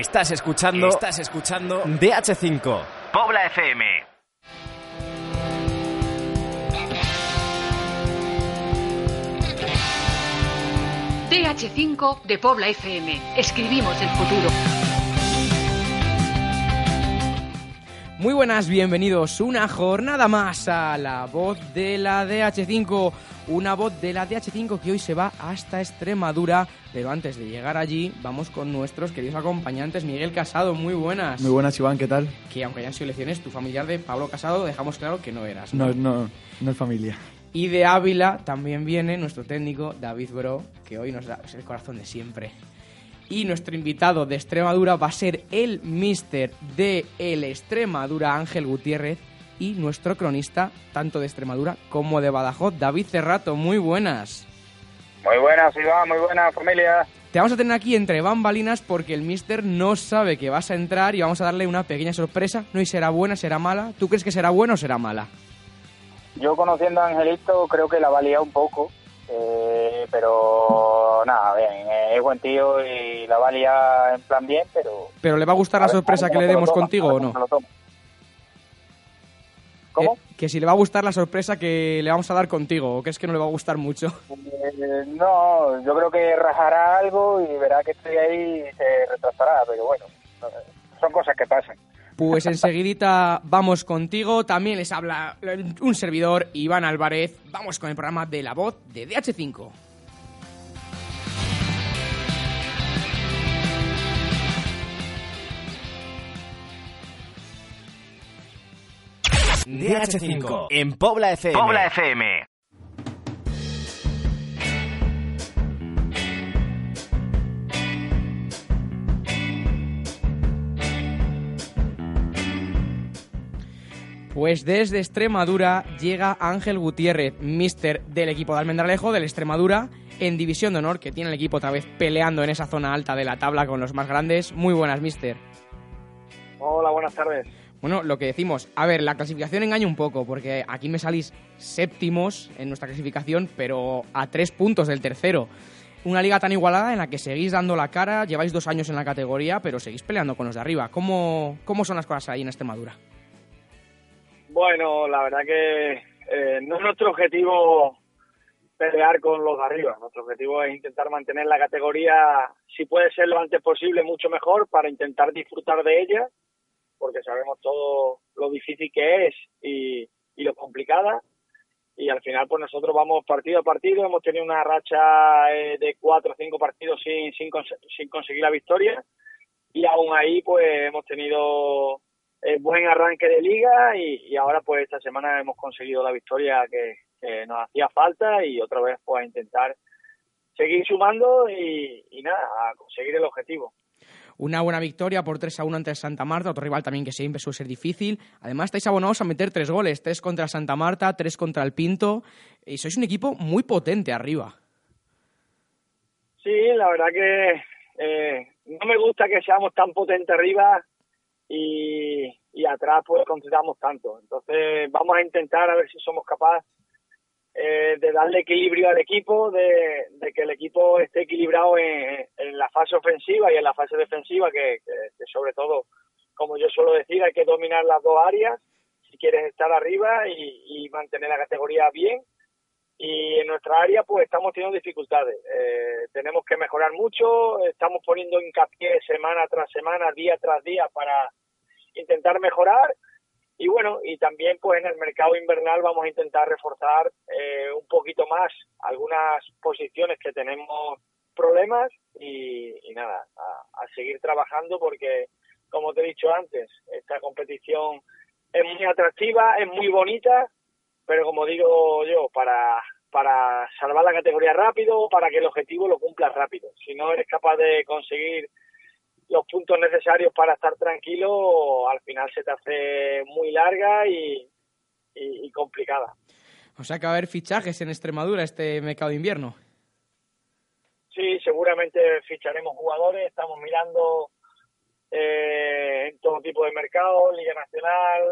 Estás escuchando, estás escuchando DH5, Pobla FM. DH5 de Pobla FM. Escribimos el futuro. Muy buenas, bienvenidos una jornada más a la voz de la DH5, una voz de la DH5 que hoy se va hasta Extremadura, pero antes de llegar allí vamos con nuestros queridos acompañantes. Miguel Casado, muy buenas. Muy buenas, Iván, ¿qué tal? Que aunque hayan sido elecciones, tu familiar de Pablo Casado dejamos claro que no eras. No, no, no es familia. Y de Ávila también viene nuestro técnico David Bro, que hoy nos da el corazón de siempre. Y nuestro invitado de Extremadura va a ser el mister de el Extremadura, Ángel Gutiérrez, y nuestro cronista, tanto de Extremadura como de Badajoz, David Cerrato. Muy buenas. Muy buenas, Iván, muy buenas, familia. Te vamos a tener aquí entre bambalinas porque el mister no sabe que vas a entrar y vamos a darle una pequeña sorpresa. No y será buena, será mala. ¿Tú crees que será buena o será mala? Yo conociendo a Angelito creo que la valía un poco, eh, pero nada, bien, eh, es buen tío y la valía en plan bien, pero... ¿Pero le va a gustar la sorpresa que le demos contigo o no? ¿Cómo? Eh, que si le va a gustar la sorpresa que le vamos a dar contigo, o que es que no le va a gustar mucho. Eh, no, yo creo que rajará algo y verá que estoy ahí y se retrasará, pero bueno, son cosas que pasan. Pues enseguidita vamos contigo. También les habla un servidor, Iván Álvarez. Vamos con el programa de La Voz de DH5. DH5 en Pobla FM. Pobla FM. Pues desde Extremadura llega Ángel Gutiérrez, mister del equipo de Almendralejo, del Extremadura, en División de Honor, que tiene el equipo otra vez peleando en esa zona alta de la tabla con los más grandes. Muy buenas, mister. Hola, buenas tardes. Bueno, lo que decimos, a ver, la clasificación engaña un poco, porque aquí me salís séptimos en nuestra clasificación, pero a tres puntos del tercero. Una liga tan igualada en la que seguís dando la cara, lleváis dos años en la categoría, pero seguís peleando con los de arriba. ¿Cómo, cómo son las cosas ahí en Extremadura? Bueno, la verdad que eh, no es nuestro objetivo pelear con los de arriba. Nuestro objetivo es intentar mantener la categoría, si puede ser lo antes posible, mucho mejor, para intentar disfrutar de ella, porque sabemos todo lo difícil que es y, lo complicada. Y al final, pues nosotros vamos partido a partido. Hemos tenido una racha eh, de cuatro o cinco partidos sin, sin, sin conseguir la victoria. Y aún ahí, pues hemos tenido eh, buen arranque de liga y, ahora pues esta semana hemos conseguido la victoria que, nos hacía falta y otra vez pues a intentar seguir sumando y, nada, a conseguir el objetivo. Una buena victoria por 3 a 1 ante Santa Marta, otro rival también que siempre suele ser difícil. Además, estáis abonados a meter tres goles: tres contra Santa Marta, tres contra el Pinto. Y sois un equipo muy potente arriba. Sí, la verdad que eh, no me gusta que seamos tan potentes arriba y, y atrás pues concentramos tanto. Entonces vamos a intentar a ver si somos capaces eh, de darle equilibrio al equipo, de, que el equipo esté equilibrado en, la fase ofensiva y en la fase defensiva, que, sobre todo, como yo suelo decir, hay que dominar las dos áreas si quieres estar arriba y, mantener la categoría bien. Y en nuestra área pues estamos teniendo dificultades. Eh, tenemos que mejorar mucho, estamos poniendo hincapié semana tras semana, día tras día para intentar mejorar y bueno, y también pues en el mercado invernal vamos a intentar reforzar eh, un poquito más algunas posiciones que tenemos problemas y, nada, a, seguir trabajando porque como te he dicho antes, esta competición es muy atractiva, es muy bonita, pero como digo yo, para, para salvar la categoría rápido, para que el objetivo lo cumpla rápido. Si no eres capaz de conseguir los puntos necesarios para estar tranquilo, al final se te hace muy larga y, complicada. O sea que va a haber fichajes en Extremadura este mercado de invierno. Sí, seguramente ficharemos jugadores, estamos mirando eh, en todo tipo de mercados, Liga Nacional,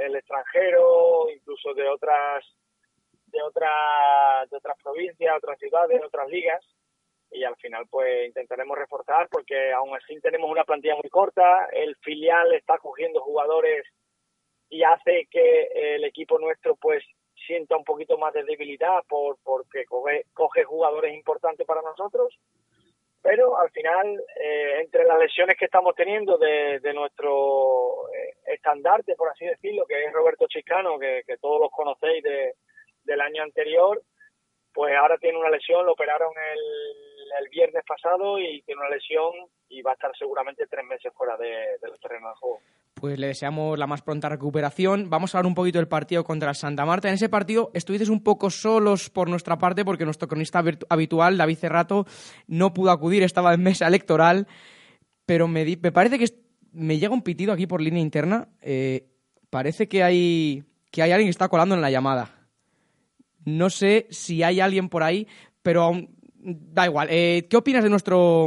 el extranjero, incluso de otras de otras de otras provincias, otras ciudades, otras ligas. Y al final pues intentaremos reforzar porque aún así tenemos una plantilla muy corta, el filial está cogiendo jugadores y hace que el equipo nuestro pues sienta un poquito más de debilidad por porque coge, coge jugadores importantes para nosotros. Pero al final eh, entre las lesiones que estamos teniendo de, nuestro eh, estandarte por así decirlo que es Roberto Chiscano que, que todos los conocéis de, del año anterior pues ahora tiene una lesión lo operaron el, el viernes pasado y tiene una lesión y va a estar seguramente tres meses fuera de, de los terrenos de juego pues le deseamos la más pronta recuperación. Vamos a hablar un poquito del partido contra Santa Marta. En ese partido estuvisteis un poco solos por nuestra parte porque nuestro cronista habitual, David Cerrato, no pudo acudir, estaba en mesa electoral, pero me, me parece que me llega un pitido aquí por línea interna. Eh, parece que hay, que hay alguien que está colando en la llamada. No sé si hay alguien por ahí, pero da igual. Eh, ¿Qué opinas de nuestro,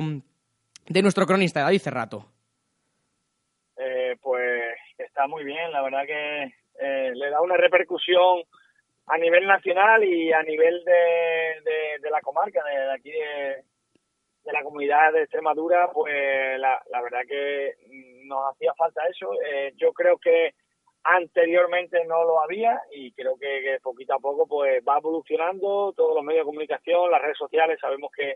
de nuestro cronista, David Cerrato? está muy bien, la verdad que eh, le da una repercusión a nivel nacional y a nivel de, de, la comarca, de, aquí de, la comunidad de Extremadura, pues la, la verdad que nos hacía falta eso. Eh, yo creo que anteriormente no lo había y creo que, poquito a poco pues va evolucionando todos los medios de comunicación, las redes sociales, sabemos que,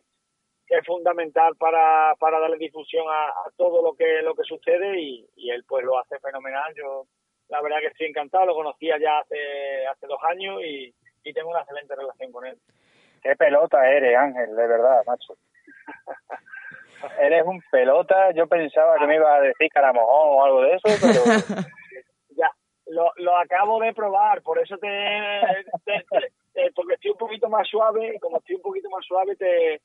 es fundamental para, para darle difusión a, todo lo que lo que sucede y, y, él pues lo hace fenomenal. Yo la verdad que estoy encantado, lo conocía ya hace, hace dos años y, y tengo una excelente relación con él. Qué pelota eres, Ángel, de verdad, macho. eres un pelota, yo pensaba que me iba a decir caramojón o algo de eso, pero... lo, lo acabo de probar, por eso te, te, porque estoy un poquito más suave, y como estoy un poquito más suave te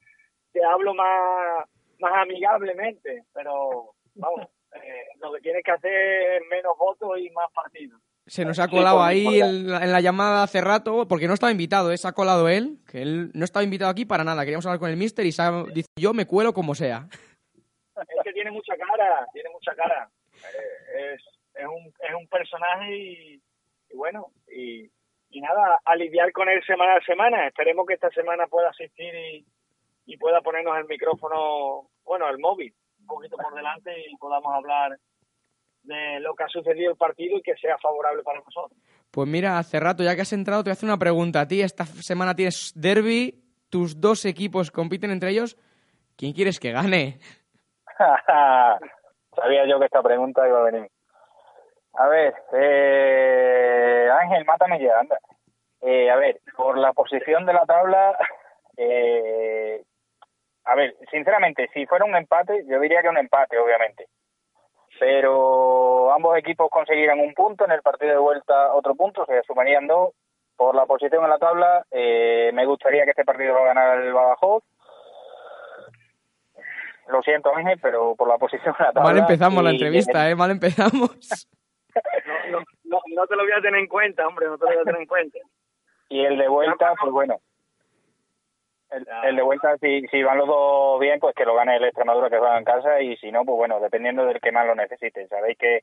te hablo más, más amigablemente, pero vamos, eh, lo que tienes que hacer es menos votos y más partidos. Se nos ha colado ahí en la, llamada hace rato, porque no estaba invitado, ¿eh? se ha colado él, que él no estaba invitado aquí para nada. Queríamos hablar con el mister y dice, yo me cuelo como sea. Es que tiene mucha cara, tiene mucha cara. Eh, es, es, un, es un personaje y, bueno, y, y nada, a lidiar con él semana a semana. Esperemos que esta semana pueda asistir y, y pueda ponernos el micrófono, bueno, el móvil, un poquito por delante y podamos hablar de lo que ha sucedido el partido y que sea favorable para nosotros. Pues mira, hace rato, ya que has entrado, te voy a hacer una pregunta. A ti esta semana tienes derby, tus dos equipos compiten entre ellos. ¿Quién quieres que gane? Sabía yo que esta pregunta iba a venir. A ver, eh, Ángel, mátame ya, anda. Eh, a ver, por la posición de la tabla, eh, a ver, sinceramente, si fuera un empate, yo diría que un empate, obviamente. Pero ambos equipos conseguirán un punto, en el partido de vuelta otro punto, se sumarían dos. Por la posición en la tabla, eh, me gustaría que este partido lo ganara el Badajoz. Lo siento, Ángel, pero por la posición en la tabla... Mal empezamos la entrevista, ¿eh? Mal empezamos. no, no, no te lo voy a tener en cuenta, hombre, no te lo voy a tener en cuenta. Y el de vuelta, pues bueno, el, de vuelta, si, si van los dos bien, pues que lo gane el Extremadura que juega en casa y si no, pues bueno, dependiendo del que más lo necesite. Sabéis que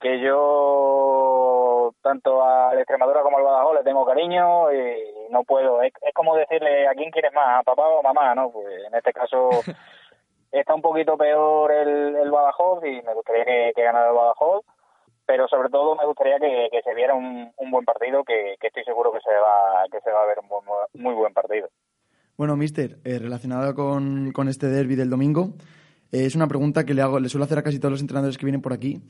que yo tanto al Extremadura como al Badajoz le tengo cariño y no puedo. Es, como decirle a quién quieres más, a papá o a mamá, ¿no? Pues en este caso está un poquito peor el, el Badajoz y me gustaría que, que ganara el Badajoz pero sobre todo me gustaría que, que se viera un, un buen partido que, que, estoy seguro que se va que se va a ver un muy buen partido bueno, mister, eh, relacionada con, con, este derby del domingo, eh, es una pregunta que le hago, le suelo hacer a casi todos los entrenadores que vienen por aquí.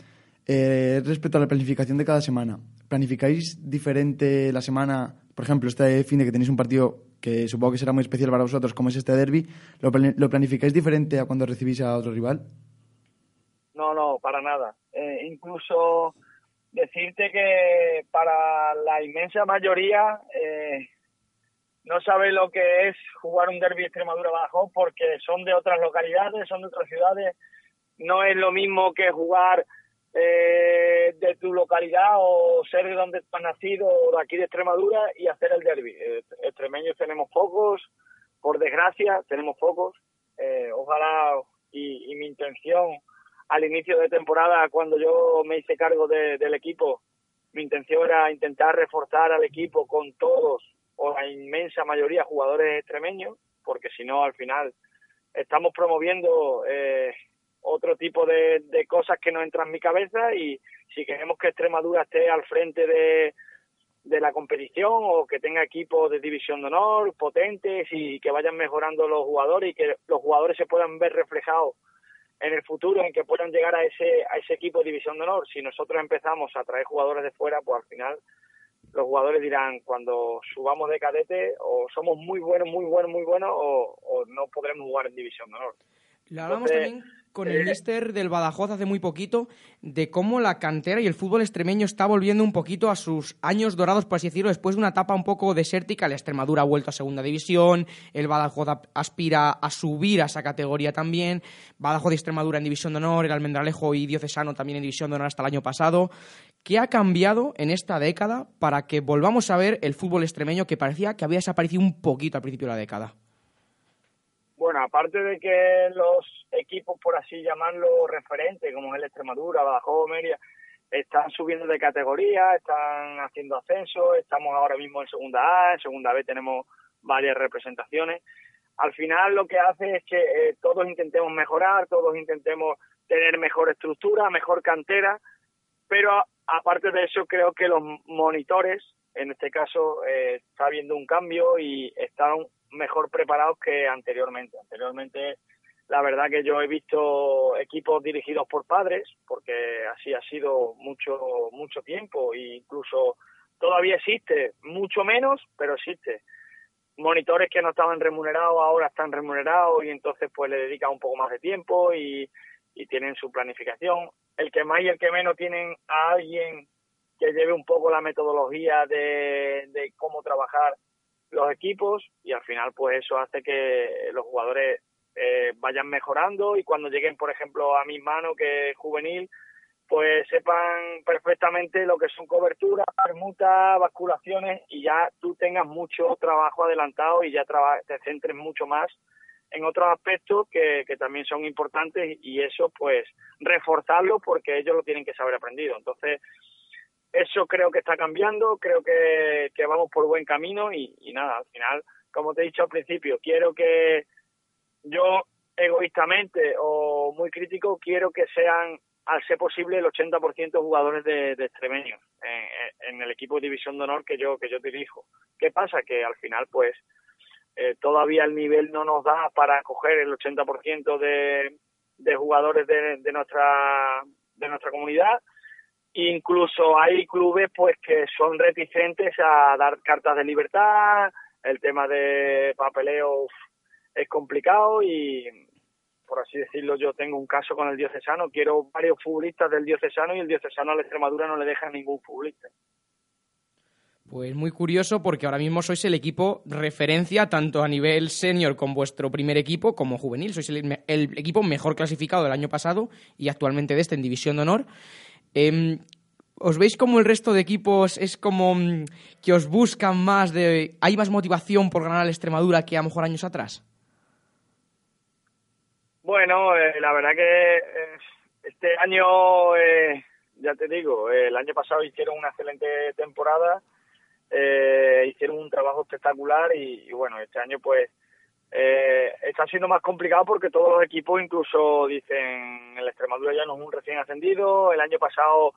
Eh, respecto a la planificación de cada semana, ¿planificáis diferente la semana? Por ejemplo, este fin de que tenéis un partido que supongo que será muy especial para vosotros, como es este derby, ¿lo, ¿lo planificáis diferente a cuando recibís a otro rival? No, no, para nada. Eh, incluso decirte que para la inmensa mayoría eh, no sabe lo que es jugar un derby Extremadura bajo porque son de otras localidades, son de otras ciudades. No es lo mismo que jugar eh, de tu localidad o ser de donde has nacido o de aquí de Extremadura y hacer el derby. Eh, extremeños tenemos pocos, por desgracia tenemos pocos. Eh, ojalá y, mi intención al inicio de temporada cuando yo me hice cargo del equipo, mi intención era intentar reforzar al equipo con todos o la inmensa mayoría jugadores extremeños, porque si no, al final estamos promoviendo eh, otro tipo de, de cosas que no entran en mi cabeza y si queremos que Extremadura esté al frente de, de la competición o que tenga equipos de división de honor potentes y que vayan mejorando los jugadores y que los jugadores se puedan ver reflejados en el futuro en que puedan llegar a ese a ese equipo de división de honor. Si nosotros empezamos a traer jugadores de fuera pues al final los jugadores dirán cuando subamos de cadete o somos muy buenos muy buenos muy buenos o, o no podremos jugar en división de honor. Lo hablamos también con el mister del Badajoz hace muy poquito de cómo la cantera y el fútbol extremeño está volviendo un poquito a sus años dorados, por así decirlo, después de una etapa un poco desértica. La Extremadura ha vuelto a segunda división, el Badajoz aspira a subir a esa categoría también. Badajoz y Extremadura en división de honor, el Almendralejo y Diocesano también en división de honor hasta el año pasado. ¿Qué ha cambiado en esta década para que volvamos a ver el fútbol extremeño que parecía que había desaparecido un poquito al principio de la década? Bueno, aparte de que los equipos, por así llamarlo, referentes, como es el Extremadura, Badajoz, Meria, están subiendo de categoría, están haciendo ascenso, estamos ahora mismo en segunda A, en segunda B tenemos varias representaciones. Al final lo que hace es que eh, todos intentemos mejorar, todos intentemos tener mejor estructura, mejor cantera, pero aparte de eso creo que los monitores, en este caso, eh, está habiendo un cambio y están mejor preparados que anteriormente. Anteriormente, la verdad que yo he visto equipos dirigidos por padres, porque así ha sido mucho, mucho tiempo, e incluso todavía existe, mucho menos, pero existe. Monitores que no estaban remunerados ahora están remunerados y entonces pues le dedican un poco más de tiempo y, tienen su planificación. El que más y el que menos tienen a alguien que lleve un poco la metodología de, de cómo trabajar los equipos y al final pues eso hace que los jugadores eh, vayan mejorando y cuando lleguen por ejemplo a mi mano que es juvenil pues sepan perfectamente lo que son coberturas, permutas, basculaciones y ya tú tengas mucho trabajo adelantado y ya te centres mucho más en otros aspectos que, que también son importantes y eso pues reforzarlo porque ellos lo tienen que saber aprendido. Entonces, eso creo que está cambiando, creo que, vamos por buen camino y, nada, al final, como te he dicho al principio, quiero que yo egoístamente o muy crítico, quiero que sean, al ser posible, el 80% jugadores de, de extremeños en, el equipo de división de honor que yo, que yo dirijo. ¿Qué pasa? Que al final, pues, eh, todavía el nivel no nos da para coger el 80% de, de jugadores de, de, nuestra, de nuestra comunidad Incluso hay clubes pues que son reticentes a dar cartas de libertad, el tema de papeleo es complicado y por así decirlo yo tengo un caso con el diocesano, quiero varios futbolistas del diocesano y el diocesano a la Extremadura no le deja ningún futbolista. Pues muy curioso porque ahora mismo sois el equipo referencia tanto a nivel senior con vuestro primer equipo como juvenil. Sois el, el equipo mejor clasificado del año pasado y actualmente de este en División de Honor. Em, ¿Os veis como el resto de equipos es como mm, que os buscan más de... ¿Hay más motivación por ganar a la Extremadura que a lo mejor años atrás? Bueno, eh, la verdad que eh, este año, eh, ya te digo, el año pasado hicieron una excelente temporada, hicieron un trabajo espectacular y, bueno, este año pues está siendo más complicado porque todos los equipos incluso dicen el Extremadura ya no es un recién ascendido, el año pasado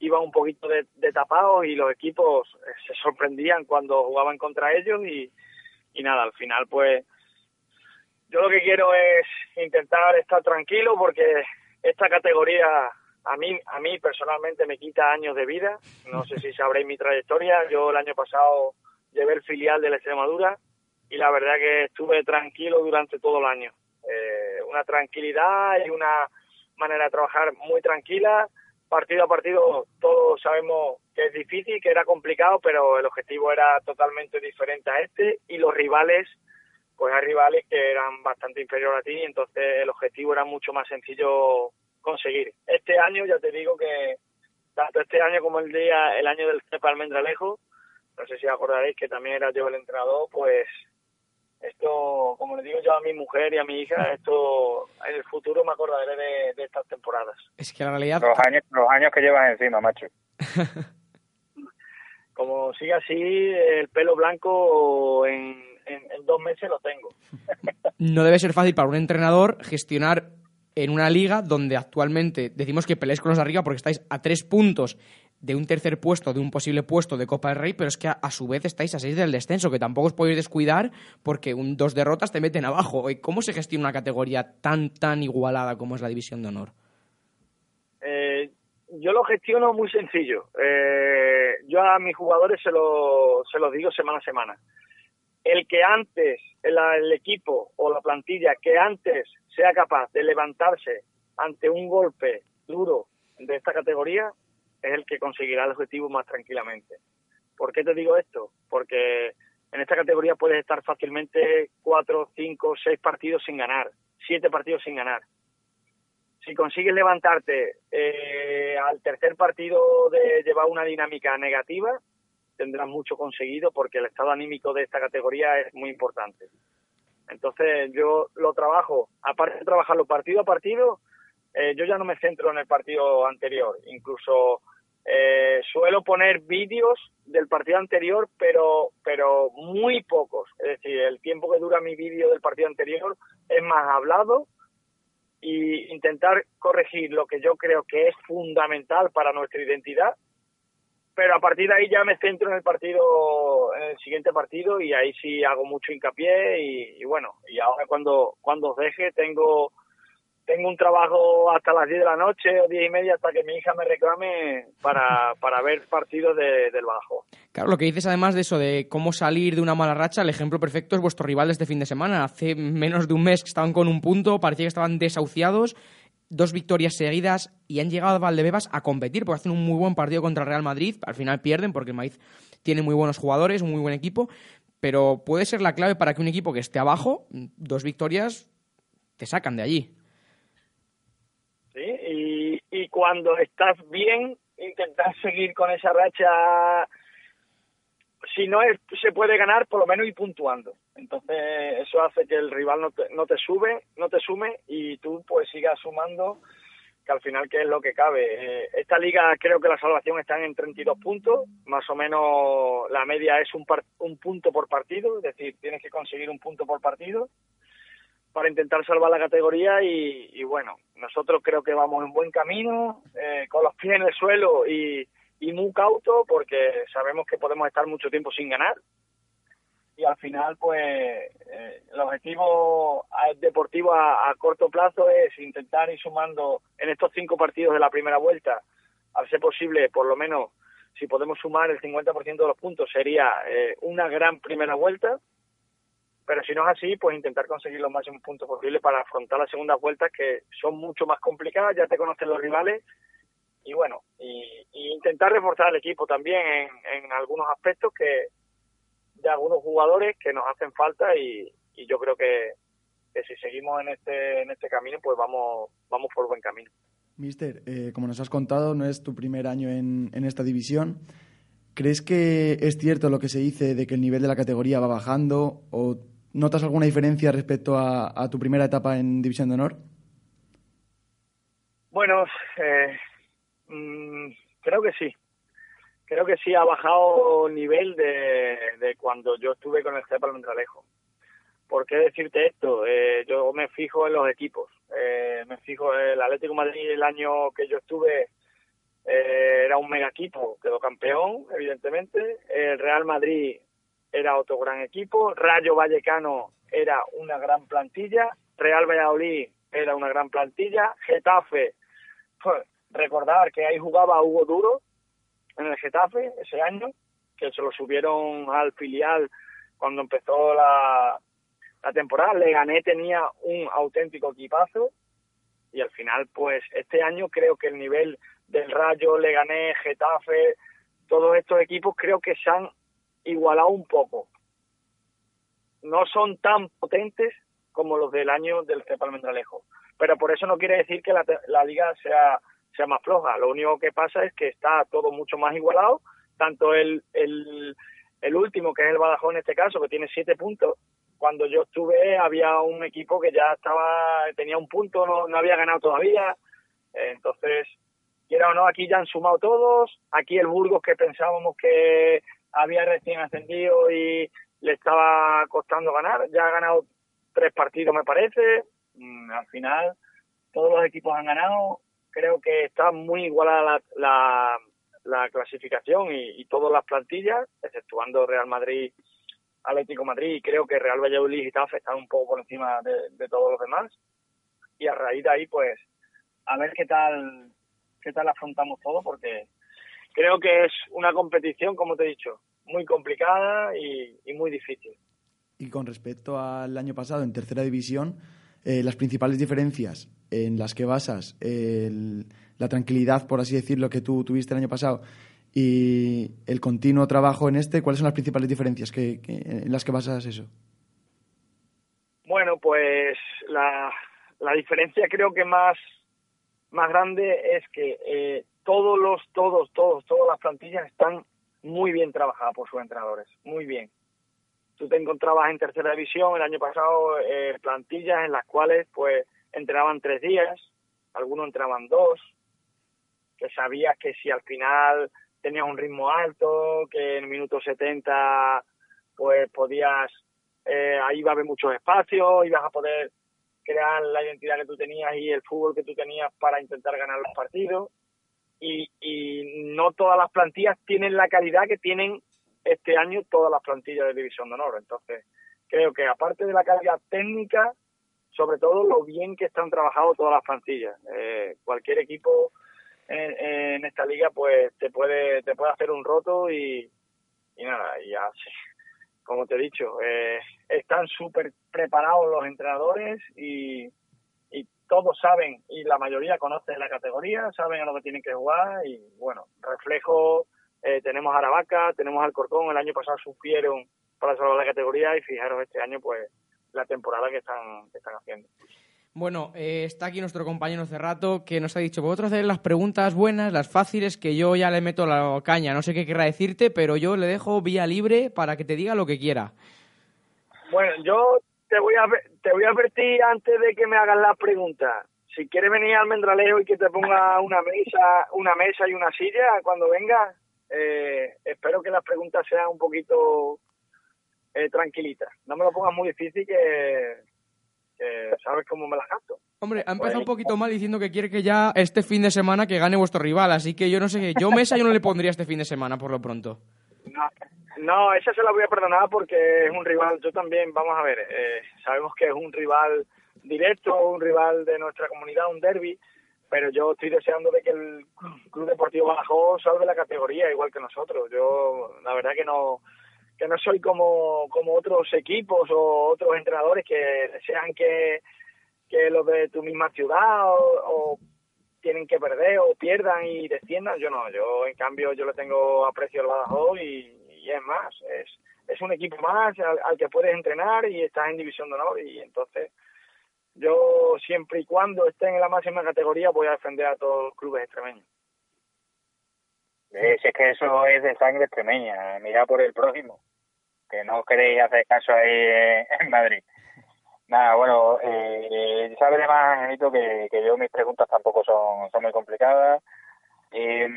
iba un poquito de, de tapados y los equipos eh, se sorprendían cuando jugaban contra ellos y, y nada, al final pues yo lo que quiero es intentar estar tranquilo porque esta categoría a mí a mí personalmente me quita años de vida. No sé si sabréis mi trayectoria. Yo el año pasado llevé el filial de la Extremadura y la verdad que estuve tranquilo durante todo el año eh, una tranquilidad y una manera de trabajar muy tranquila partido a partido todos sabemos que es difícil, que era complicado, pero el objetivo era totalmente diferente a este y los rivales, pues hay rivales que eran bastante inferiores a ti, y entonces el objetivo era mucho más sencillo conseguir. Este año ya te digo que tanto este año como el día el año del CEPA Almendralejo, no sé si acordaréis que también era yo el entrenador, pues esto, como le digo yo a mi mujer y a mi hija, esto en el futuro me acordaré de, estas temporadas. Es que la realidad... Los años, los años que llevas encima, macho. como sigue así, el pelo blanco en, en, dos meses lo tengo. no debe ser fácil para un entrenador gestionar en una liga donde actualmente decimos que peleáis con los de arriba porque estáis a tres puntos de un tercer puesto, de un posible puesto de Copa del Rey, pero es que a, su vez estáis a seis del descenso, que tampoco os podéis descuidar porque un, dos derrotas te meten abajo. ¿Cómo se gestiona una categoría tan, tan igualada como es la División de Honor? Eh, yo lo gestiono muy sencillo. Eh, yo a mis jugadores se lo, se digo semana a semana. El que antes, el equipo o la plantilla que antes sea capaz de levantarse ante un golpe duro de esta categoría, es el que conseguirá el objetivo más tranquilamente. ¿Por qué te digo esto? Porque en esta categoría puedes estar fácilmente cuatro, cinco, seis partidos sin ganar, siete partidos sin ganar. Si consigues levantarte eh, al tercer partido de llevar una dinámica negativa, tendrás mucho conseguido porque el estado anímico de esta categoría es muy importante. Entonces yo lo trabajo, aparte de trabajarlo partido a partido, eh, yo ya no me centro en el partido anterior. Incluso eh, suelo poner vídeos del partido anterior, pero, pero muy pocos. Es decir, el tiempo que dura mi vídeo del partido anterior es más hablado y intentar corregir lo que yo creo que es fundamental para nuestra identidad. Pero a partir de ahí ya me centro en el partido, en el siguiente partido y ahí sí hago mucho hincapié y, y bueno, y ahora cuando, cuando os deje tengo tengo un trabajo hasta las 10 de la noche o 10 y media hasta que mi hija me reclame para, para ver partidos del bajo. Claro, lo que dices además de eso, de cómo salir de una mala racha, el ejemplo perfecto es vuestro rival de este fin de semana. Hace menos de un mes que estaban con un punto, parecía que estaban desahuciados, dos victorias seguidas y han llegado a Valdebebas a competir porque hacen un muy buen partido contra el Real Madrid. Al final pierden porque el Madrid tiene muy buenos jugadores, un muy buen equipo, pero puede ser la clave para que un equipo que esté abajo, dos victorias, te sacan de allí. ¿Sí? Y, cuando estás bien, intentar seguir con esa racha, si no se puede ganar, por lo menos ir puntuando. Entonces, eso hace que el rival no te, no te sube, no te sume y tú pues sigas sumando que al final qué es lo que cabe. Eh, esta liga creo que la salvación está en 32 puntos, más o menos la media es un, un punto por partido, es decir, tienes que conseguir un punto por partido para intentar salvar la categoría y, bueno, nosotros creo que vamos en buen camino, eh, con los pies en el suelo y, muy cauto porque sabemos que podemos estar mucho tiempo sin ganar. Y al final pues eh, el objetivo deportivo a, a, corto plazo es intentar ir sumando en estos cinco partidos de la primera vuelta, al ser posible por lo menos si podemos sumar el 50% de los puntos sería eh, una gran primera vuelta pero si no es así, pues intentar conseguir los máximos puntos posibles para afrontar las segundas vueltas que son mucho más complicadas, ya te conocen los rivales y bueno, y, intentar reforzar el equipo también en, algunos aspectos que de algunos jugadores que nos hacen falta y, yo creo que, si seguimos en este en este camino, pues vamos vamos por buen camino. Mister, eh, como nos has contado, no es tu primer año en, en esta división. ¿Crees que es cierto lo que se dice de que el nivel de la categoría va bajando ¿Notas alguna diferencia respecto a, tu primera etapa en División de Honor? Bueno, eh, mm, creo que sí. Creo que sí ha bajado el nivel de, cuando yo estuve con el CEPA Almendralejo. ¿Por qué decirte esto? Eh, yo me fijo en los equipos. Eh, me fijo en el Atlético Madrid el año que yo estuve era un mega equipo, quedó campeón, evidentemente. El Real Madrid era otro gran equipo, Rayo Vallecano era una gran plantilla, Real Valladolid era una gran plantilla, Getafe, pues, recordar que ahí jugaba Hugo Duro en el Getafe ese año, que se lo subieron al filial cuando empezó la, la temporada, Legané tenía un auténtico equipazo y al final pues este año creo que el nivel del Rayo, Leganés, Getafe, todos estos equipos creo que se han igualado un poco. No son tan potentes como los del año del Cepa Almendralejo. Pero por eso no quiere decir que la, liga sea, sea más floja. Lo único que pasa es que está todo mucho más igualado. Tanto el, el, el último, que es el Badajoz en este caso, que tiene siete puntos. Cuando yo estuve había un equipo que ya estaba tenía un punto, no, no había ganado todavía. Entonces, quiera o no, aquí ya han sumado todos. Aquí el Burgos, que pensábamos que había recién ascendido y, le estaba costando ganar. Ya ha ganado tres partidos, me parece. Mm, al final, todos los equipos han ganado. Creo que está muy igualada la, la, clasificación y, todas las plantillas, exceptuando Real Madrid, Atlético Madrid. Y creo que Real Valladolid y TAF están un poco por encima de, de todos los demás. Y a raíz de ahí, pues, a ver qué tal, qué tal afrontamos todo, porque creo que es una competición, como te he dicho, muy complicada y, muy difícil. Y con respecto al año pasado en tercera división, eh, las principales diferencias en las que basas la tranquilidad, por así decirlo, que tú tuviste el año pasado y el continuo trabajo en este, ¿cuáles son las principales diferencias que, en las que basas eso? Bueno, pues la, la diferencia creo que más, más grande es que eh, todos los, todos, todos, todas las plantillas están muy bien trabajadas por sus entrenadores, muy bien. Tú te encontrabas en tercera división el año pasado eh, plantillas en las cuales pues entrenaban tres días, algunos entrenaban dos, que sabías que si al final tenías un ritmo alto, que en el minuto 70 pues podías, eh, ahí iba a haber muchos espacios, ibas a poder crear la identidad que tú tenías y el fútbol que tú tenías para intentar ganar los partidos y, no todas las plantillas tienen la calidad que tienen este año todas las plantillas de División de Honor. Entonces, creo que aparte de la calidad técnica, sobre todo lo bien que están trabajados todas las plantillas. Eh, cualquier equipo en, esta liga pues te puede te puede hacer un roto y, y nada, y ya como te he dicho, eh, están súper preparados los entrenadores y, todos saben y la mayoría conocen la categoría, saben a lo que tienen que jugar y bueno, reflejo, eh, tenemos a Aravaca, tenemos al Corcón, el año pasado sufrieron para salvar la categoría y fijaros este año pues la temporada que están, están haciendo. Bueno, eh, está aquí nuestro compañero Cerrato que nos ha dicho, vosotros hacer las preguntas buenas, las fáciles, que yo ya le meto la caña. No sé qué querrá decirte, pero yo le dejo vía libre para que te diga lo que quiera. Bueno, yo te voy a te voy a advertir antes de que me hagas la pregunta. Si quieres venir al Mendralejo y que te ponga una mesa, una mesa y una silla cuando venga, eh, espero que las preguntas sean un poquito eh, tranquilitas. No me lo pongas muy difícil que, sabes cómo me las gasto. Hombre, ha empezado un poquito mal diciendo que quiere que ya este fin de semana que gane vuestro rival, así que yo no sé, yo mesa yo no le pondría este fin de semana por lo pronto. No, no, esa se la voy a perdonar porque es un rival. Yo también, vamos a ver, eh, sabemos que es un rival directo, un rival de nuestra comunidad, un derby, pero yo estoy deseando de que el Club Deportivo Badajoz salve la categoría igual que nosotros. Yo, la verdad que no que no soy como, como otros equipos o otros entrenadores que desean que, que los de tu misma ciudad o, tienen que perder o pierdan y desciendan. Yo no, yo en cambio yo le tengo aprecio al Badajoz y, y es más, es, es un equipo más al, que puedes entrenar y estás en división de honor y entonces yo siempre y cuando estén en la máxima categoría voy a defender a todos los clubes extremeños. Si es que eso es de sangre extremeña, mira por el próximo, que no queréis hacer caso ahí en Madrid. Nada, bueno, eh, sabe más, Anito, que, que yo mis preguntas tampoco son, son muy complicadas. Eh,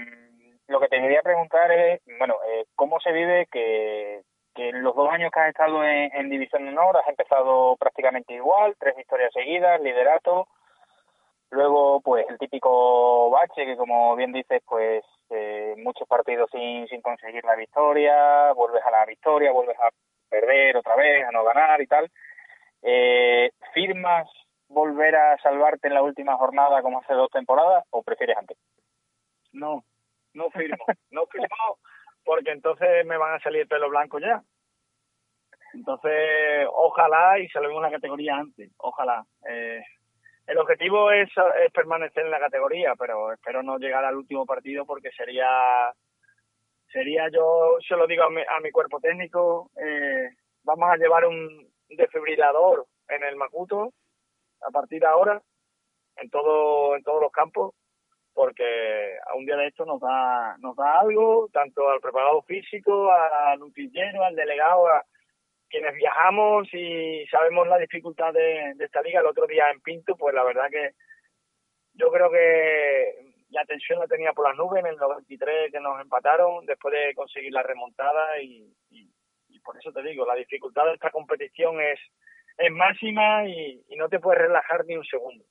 lo que te quería preguntar es, bueno, eh, ¿cómo se vive que, que en los dos años que has estado en, División Honor has empezado prácticamente igual, tres victorias seguidas, liderato, luego pues el típico bache que como bien dices, pues eh, muchos partidos sin, sin conseguir la victoria, vuelves a la victoria, vuelves a perder otra vez, a no ganar y tal. Eh, ¿Firmas volver a salvarte en la última jornada como hace dos temporadas o prefieres antes? No, no firmo, no firmo porque entonces me van a salir pelo blanco ya. Entonces, ojalá y salvemos la categoría antes, ojalá. Eh, el objetivo es, es, permanecer en la categoría, pero espero no llegar al último partido porque sería, sería yo se lo digo a mi, a mi cuerpo técnico, eh, vamos a llevar un desfibrilador en el Macuto a partir de ahora, en todo, en todos los campos, porque a un día de esto nos da, nos da algo, tanto al preparado físico, al nutillero, al delegado, a quienes viajamos y sabemos la dificultad de, esta liga. El otro día en Pinto, pues la verdad que yo creo que la tensión la tenía por las nubes en el 93 que nos empataron después de conseguir la remontada y, por eso te digo, la dificultad de esta competición es, máxima y, no te puedes relajar ni un segundo.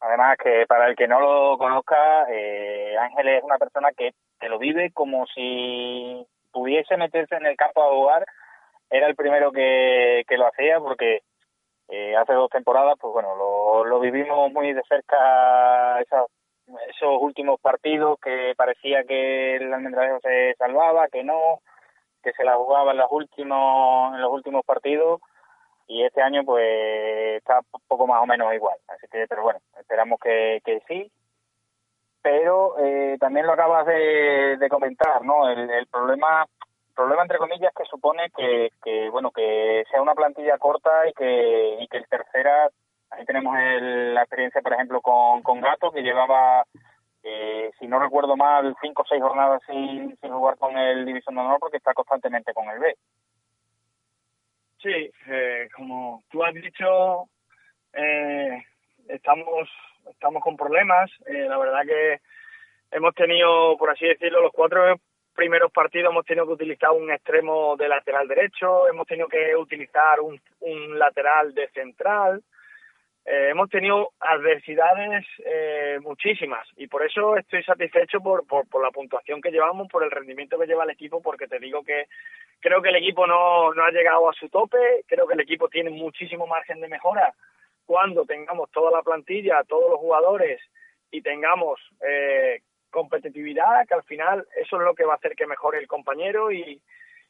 Además, que para el que no lo conozca, eh, Ángel es una persona que te lo vive como si pudiese meterse en el campo a jugar. Era el primero que, lo hacía porque eh, hace dos temporadas, pues bueno, lo, lo vivimos muy de cerca esos, esos últimos partidos que parecía que el Almendralejo se salvaba, que no, que se la jugaba en los últimos, en los últimos partidos y este año pues está poco más o menos igual. Así que, pero bueno, esperamos que, que sí. Pero eh, también lo acabas de, comentar, ¿no? El, el problema problema entre comillas que supone que, que bueno que sea una plantilla corta y que y que el tercera ahí tenemos la experiencia por ejemplo con, con Gato que llevaba eh, si no recuerdo mal cinco o seis jornadas sin, jugar con el División de Honor porque está constantemente con el B. Sí eh, como tú has dicho eh, estamos estamos con problemas. Eh, la verdad que hemos tenido por así decirlo los cuatro primeros partidos hemos tenido que utilizar un extremo de lateral derecho, hemos tenido que utilizar un, un lateral de central, eh, hemos tenido adversidades eh, muchísimas y por eso estoy satisfecho por, por, por, la puntuación que llevamos, por el rendimiento que lleva el equipo, porque te digo que creo que el equipo no, no ha llegado a su tope, creo que el equipo tiene muchísimo margen de mejora. Cuando tengamos toda la plantilla, todos los jugadores y tengamos eh, competitividad, que al final eso es lo que va a hacer que mejore el compañero y,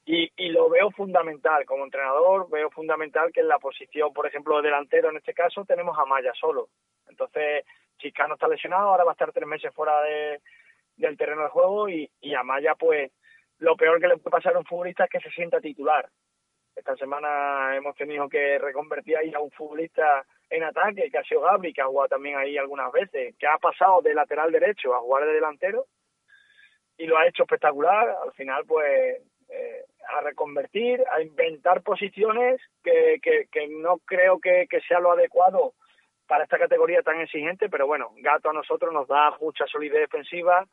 y, y, lo veo fundamental como entrenador, veo fundamental que en la posición, por ejemplo, de delantero en este caso, tenemos a Maya solo. Entonces, Chiscano está lesionado, ahora va a estar tres meses fuera de, del terreno de juego y, y a Maya, pues, lo peor que le puede pasar a un futbolista es que se sienta titular. Esta semana hemos tenido que reconvertir ahí a un futbolista en ataque, que ha sido Gabri, que ha jugado también ahí algunas veces, que ha pasado de lateral derecho a jugar de delantero y lo ha hecho espectacular. Al final, pues, eh, a reconvertir, a inventar posiciones que, que, no creo que, que, sea lo adecuado para esta categoría tan exigente, pero bueno, Gato a nosotros nos da mucha solidez defensiva,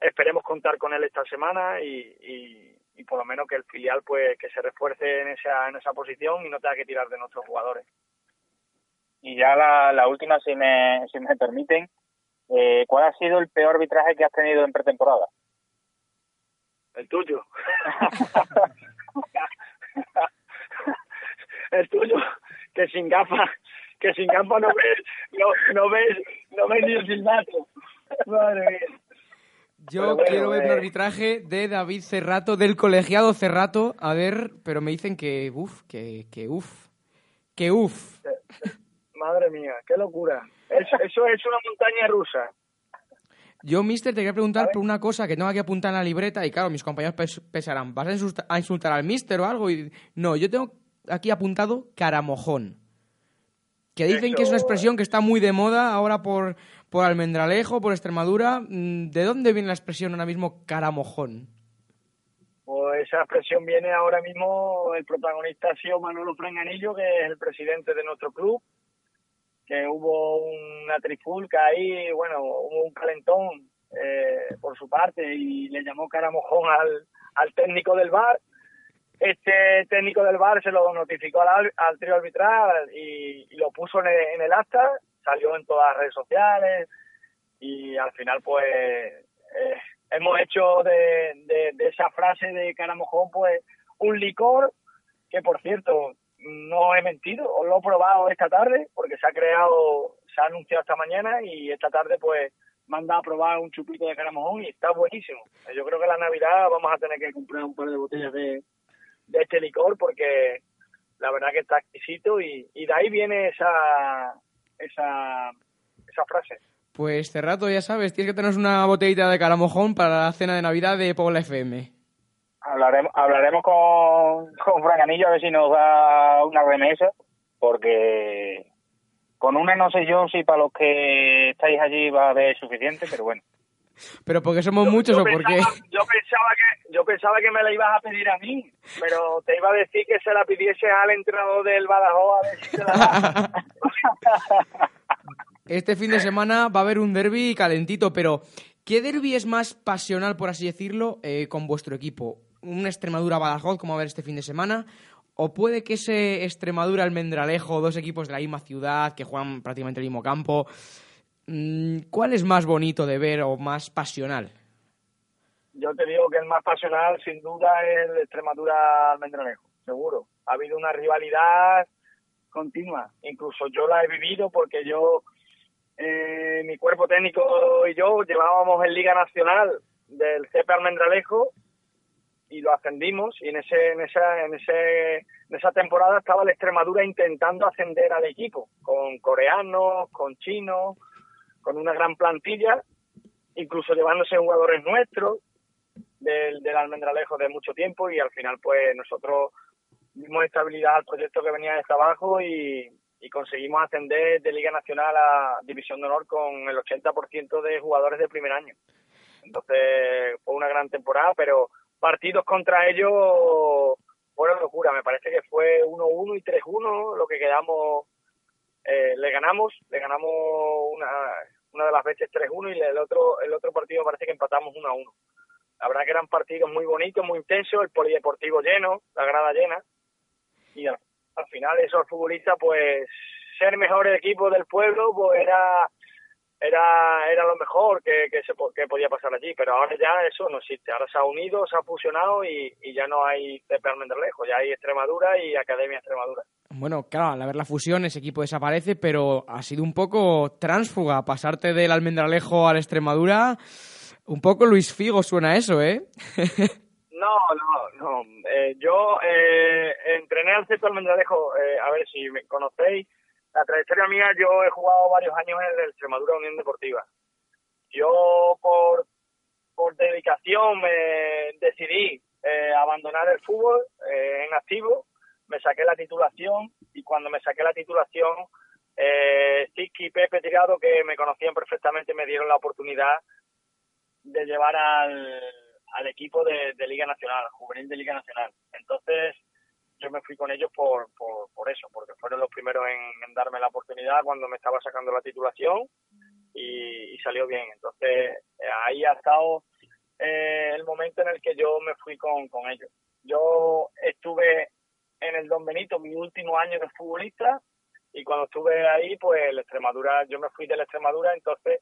esperemos contar con él esta semana y, y, y por lo menos que el filial pues que se refuerce en esa, en esa posición y no tenga que tirar de nuestros jugadores. Y ya la, la última, si me, si me permiten, eh, ¿cuál ha sido el peor arbitraje que has tenido en pretemporada? El tuyo. el tuyo, que sin gafas, que sin gafas no ves, no, no ves, no ves ni el silbato. Madre mía. Yo bueno, quiero ver eh. un arbitraje de David Cerrato, del colegiado Cerrato. A ver, pero me dicen que uff, que, que uff, que uff. Madre mía, qué locura. Eso, eso es una montaña rusa. Yo, mister, te quería preguntar por una cosa que tengo aquí apuntada en la libreta y claro, mis compañeros pes pesarán. ¿Vas a insultar, a insultar al mister o algo? Y... No, yo tengo aquí apuntado caramojón. Que dicen Eso... que es una expresión que está muy de moda ahora por, por Almendralejo, por Extremadura. Mm, ¿De dónde viene la expresión ahora mismo caramojón? Pues esa expresión viene ahora mismo, el protagonista ha sido Manolo Franganillo, que es el presidente de nuestro club, que hubo una trifulca ahí, bueno, hubo un calentón eh, por su parte y le llamó caramojón al, al técnico del bar. Este técnico del bar se lo notificó al, al trío arbitral y, y, lo puso en el, en el, acta, salió en todas las redes sociales y al final pues eh, hemos hecho de, de, de esa frase de caramojón pues un licor que por cierto no he mentido, os lo he probado esta tarde porque se ha creado, se ha anunciado esta mañana y esta tarde pues manda a probar un chupito de caramojón y está buenísimo. Yo creo que la Navidad vamos a tener que comprar un par de botellas de, de este licor porque la verdad que está exquisito y, y de ahí viene esa, esa, esa frase. Pues Cerrato, ya sabes, tienes que tener una botellita de caramojón para la cena de Navidad de Pobla FM hablaremos hablaremos con, con Fran Anillo a ver si nos da una remesa, porque con una no sé yo si para los que estáis allí va a haber suficiente, pero bueno. Pero porque somos yo, muchos yo o porque yo pensaba que yo pensaba que me la ibas a pedir a mí, pero te iba a decir que se la pidiese al entrenador del Badajoz a ver si se la Este fin de semana va a haber un derby calentito, pero ¿qué derby es más pasional, por así decirlo, eh, con vuestro equipo? Un Extremadura-Badajoz, como a ver este fin de semana, o puede que ese Extremadura-Almendralejo, dos equipos de la misma ciudad que juegan prácticamente el mismo campo, mm, ¿cuál es más bonito de ver o más pasional? Yo te digo que el más pasional, sin duda, es el Extremadura-Almendralejo, seguro. Ha habido una rivalidad continua. Incluso yo la he vivido porque yo, eh, mi cuerpo técnico y yo llevábamos en Liga Nacional del CP Almendralejo y lo ascendimos y en ese en esa en ese en esa temporada estaba la Extremadura intentando ascender al equipo con coreanos, con chinos, con una gran plantilla, incluso llevándose jugadores nuestros del, del Almendralejo de mucho tiempo y al final pues nosotros dimos estabilidad al proyecto que venía desde abajo y, y conseguimos ascender de Liga Nacional a División de Honor con el 80% de jugadores de primer año. Entonces fue una gran temporada, pero partidos contra ellos fueron locura. Me parece que fue 1-1 y 3-1 lo que quedamos. Eh, le ganamos, le ganamos una, una de las veces 3-1 y el otro, el otro partido parece que empatamos 1-1. La verdad que eran partidos muy bonitos, muy intensos, el polideportivo lleno, la grada llena y al, final esos futbolistas pues ser mejor equipo del pueblo pues era era era lo mejor que, que se que podía pasar allí pero ahora ya eso no existe ahora se ha unido se ha fusionado y, y ya no hay CP Almendralejo ya hay Extremadura y Academia Extremadura bueno, claro, al haber la fusión ese equipo desaparece, pero ha sido un poco tránsfuga pasarte del Almendralejo a la Extremadura. Un poco Luis Figo suena eso, ¿eh? No, no, no. Eh, yo eh, entrené al Ceto Almendralejo, eh, a ver si me conocéis. La trayectoria mía, yo he jugado varios años en el Extremadura Unión Deportiva. Yo, por, por dedicación, me decidí eh, abandonar el fútbol eh, en activo. Me saqué la titulación y cuando me saqué la titulación, eh, Tiki y Pepe Tirado, que me conocían perfectamente, me dieron la oportunidad de llevar al al equipo de, Liga Nacional, juvenil de Liga Nacional. Entonces, yo me fui con ellos por, por, por eso, porque fueron los primeros en, en, darme la oportunidad cuando me estaba sacando la titulación y, y salió bien. Entonces, eh, ahí ha estado eh, el momento en el que yo me fui con, con ellos. Yo estuve en el Don Benito mi último año de futbolista y cuando estuve ahí, pues la Extremadura, yo me fui de la Extremadura, entonces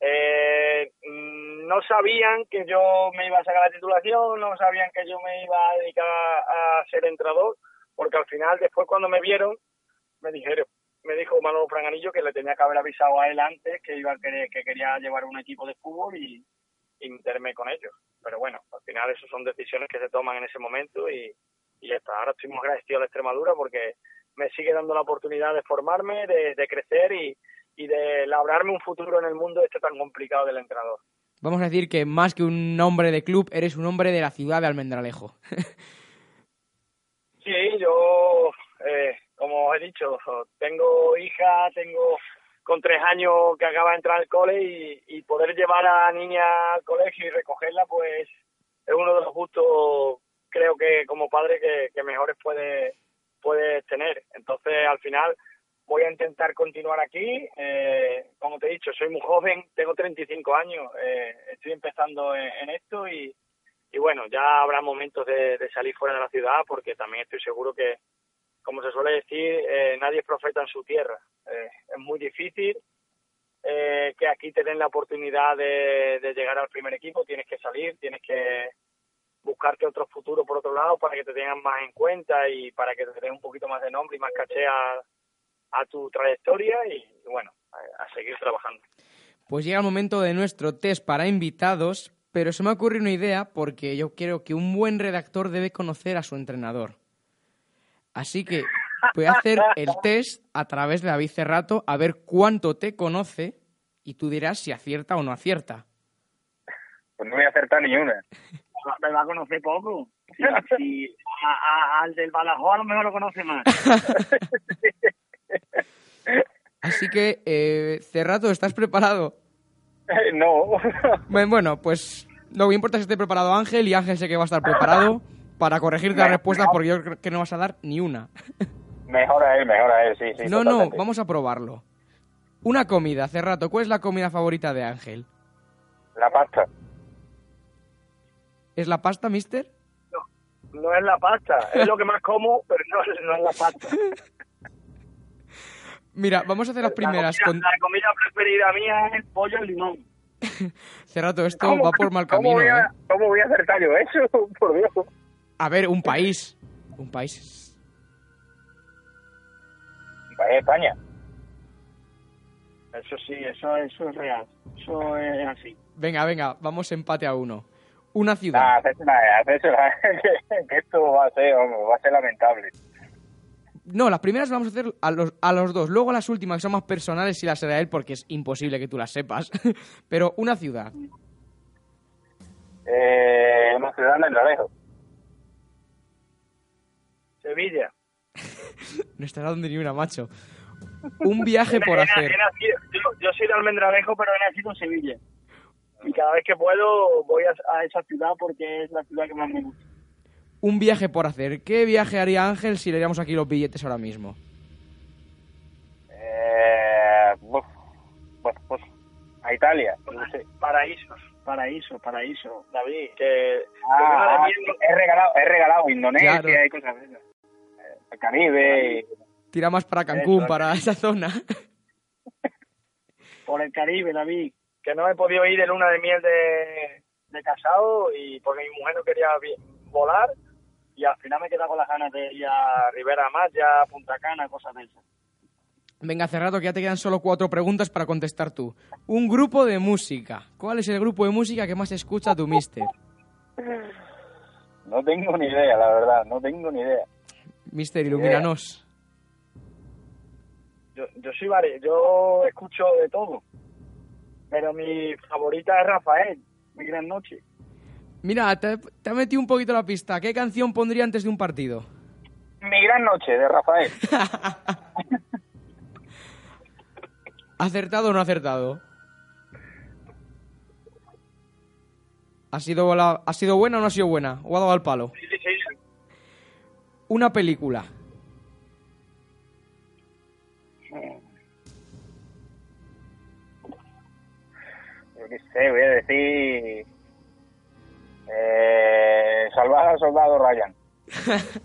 eh, no sabían que yo me iba a sacar la titulación, no sabían que yo me iba a dedicar a, ser entrenador, porque al final, después cuando me vieron, me dijeron, me dijo Manolo Franganillo que le tenía que haber avisado a él antes que iba a querer, que quería llevar un equipo de fútbol y, y meterme con ellos. Pero bueno, al final eso son decisiones que se toman en ese momento y, y ya está. Ahora estoy muy agradecido a la Extremadura porque me sigue dando la oportunidad de formarme, de, de crecer y, y de labrarme un futuro en el mundo este tan complicado del entrenador. Vamos a decir que más que un nombre de club, eres un hombre de la ciudad de Almendralejo. sí, yo, eh, como he dicho, tengo hija, tengo con tres años que acaba de entrar al cole y, y poder llevar a la niña al colegio y recogerla, pues es uno de los gustos, creo que como padre, que, que mejores puede, puedes tener. Entonces, al final, voy a intentar continuar aquí. Eh, como te he dicho, soy muy joven, tengo 35 años, eh, estoy empezando en, esto y, y, bueno, ya habrá momentos de, de, salir fuera de la ciudad porque también estoy seguro que, como se suele decir, eh, nadie es profeta en su tierra. Eh, es muy difícil eh, que aquí te den la oportunidad de, de llegar al primer equipo, tienes que salir, tienes que buscarte otro futuro por otro lado para que te tengan más en cuenta y para que te den un poquito más de nombre y más caché a, a tu trayectoria y, bueno, a, a, seguir trabajando. Pues llega el momento de nuestro test para invitados, pero se me ocurre una idea porque yo creo que un buen redactor debe conocer a su entrenador. Así que voy a hacer el test a través de David Cerrato a ver cuánto te conoce y tú dirás si acierta o no acierta. Pues no voy a acertar ni una. Me va a conocer poco. Si, si a, a, al del Badajoz a lo mejor lo conoce más. Así que, eh, Cerrato, ¿estás preparado? Eh, no. bueno, pues lo que importa es que esté preparado Ángel y Ángel sé que va a estar preparado para corregirte las respuestas porque yo creo que no vas a dar ni una. Mejor a él, mejor a él, sí, sí. No, totalmente. no, vamos a probarlo. Una comida, Cerrato, ¿cuál es la comida favorita de Ángel? La pasta. ¿Es la pasta, mister? no es la pasta. Es lo que más como, pero no, no es la pasta. Mira, vamos a hacer las primeras. La comida, la comida preferida mía es el pollo al limón. Cerrato, esto va por mal ¿Cómo camino. voy, a, ¿eh? ¿Cómo voy a acertar yo eso? Por Dios. A ver, un país. Un país. País España. Eso sí, eso, eso es real. Eso es así. Venga, venga, vamos empate a uno. Una ciudad. hacésela, hacésela, que, que esto va a ser, vamos, va a ser lamentable. No, las primeras vamos a hacer a los, a los dos. Luego las últimas, que son más personales, sí las hará él porque es imposible que tú las sepas. Pero una ciudad. Eh, una ciudad en el Alejo. Sevilla. No estará donde ni una, macho. Un viaje por He- he hacer. nacido- yo, yo soy de Almendralejo, pero he nacido en Sevilla. Y cada vez que puedo voy a, a esa ciudad porque es la ciudad que más me gusta. Un viaje por hacer. ¿Qué viaje haría Ángel si le diéramos aquí los billetes ahora mismo? Eh, pues, pues, a Italia. No sé. Paraísos, paraíso, paraíso. David, que... Ah, ah, he regalado, he regalado Indonesia Claro. y cosas de esas. El Caribe. y- Tira más para Cancún, Eso. para esa zona. por el Caribe, David. Que no he podido ir de luna de miel de, de casado y porque mi mujer no quería volar y al final me he quedado con las ganas de ir a Rivera Maya, Punta Cana, cosas de esas. Venga, Cerrato, que ya te quedan solo cuatro preguntas para contestar tú. Un grupo de música. ¿Cuál es el grupo de música que más escucha tu mister? No tengo ni idea, la verdad, no tengo ni idea. Mister, ilumínanos. Yo, yo soy vari- yo escucho de todo, pero mi favorita es Rafael, mi gran noche. Mira, te, te ha metido un poquito la pista. ¿Qué canción pondría antes de un partido? Mi gran noche, de Rafael. ¿Acertado o no acertado? ¿Ha sido, la- ¿Ha sido buena o no ha sido buena? ¿O ha dado al palo? Una película. Yo qué sé, voy a decir... Eh, salvar al soldado Ryan.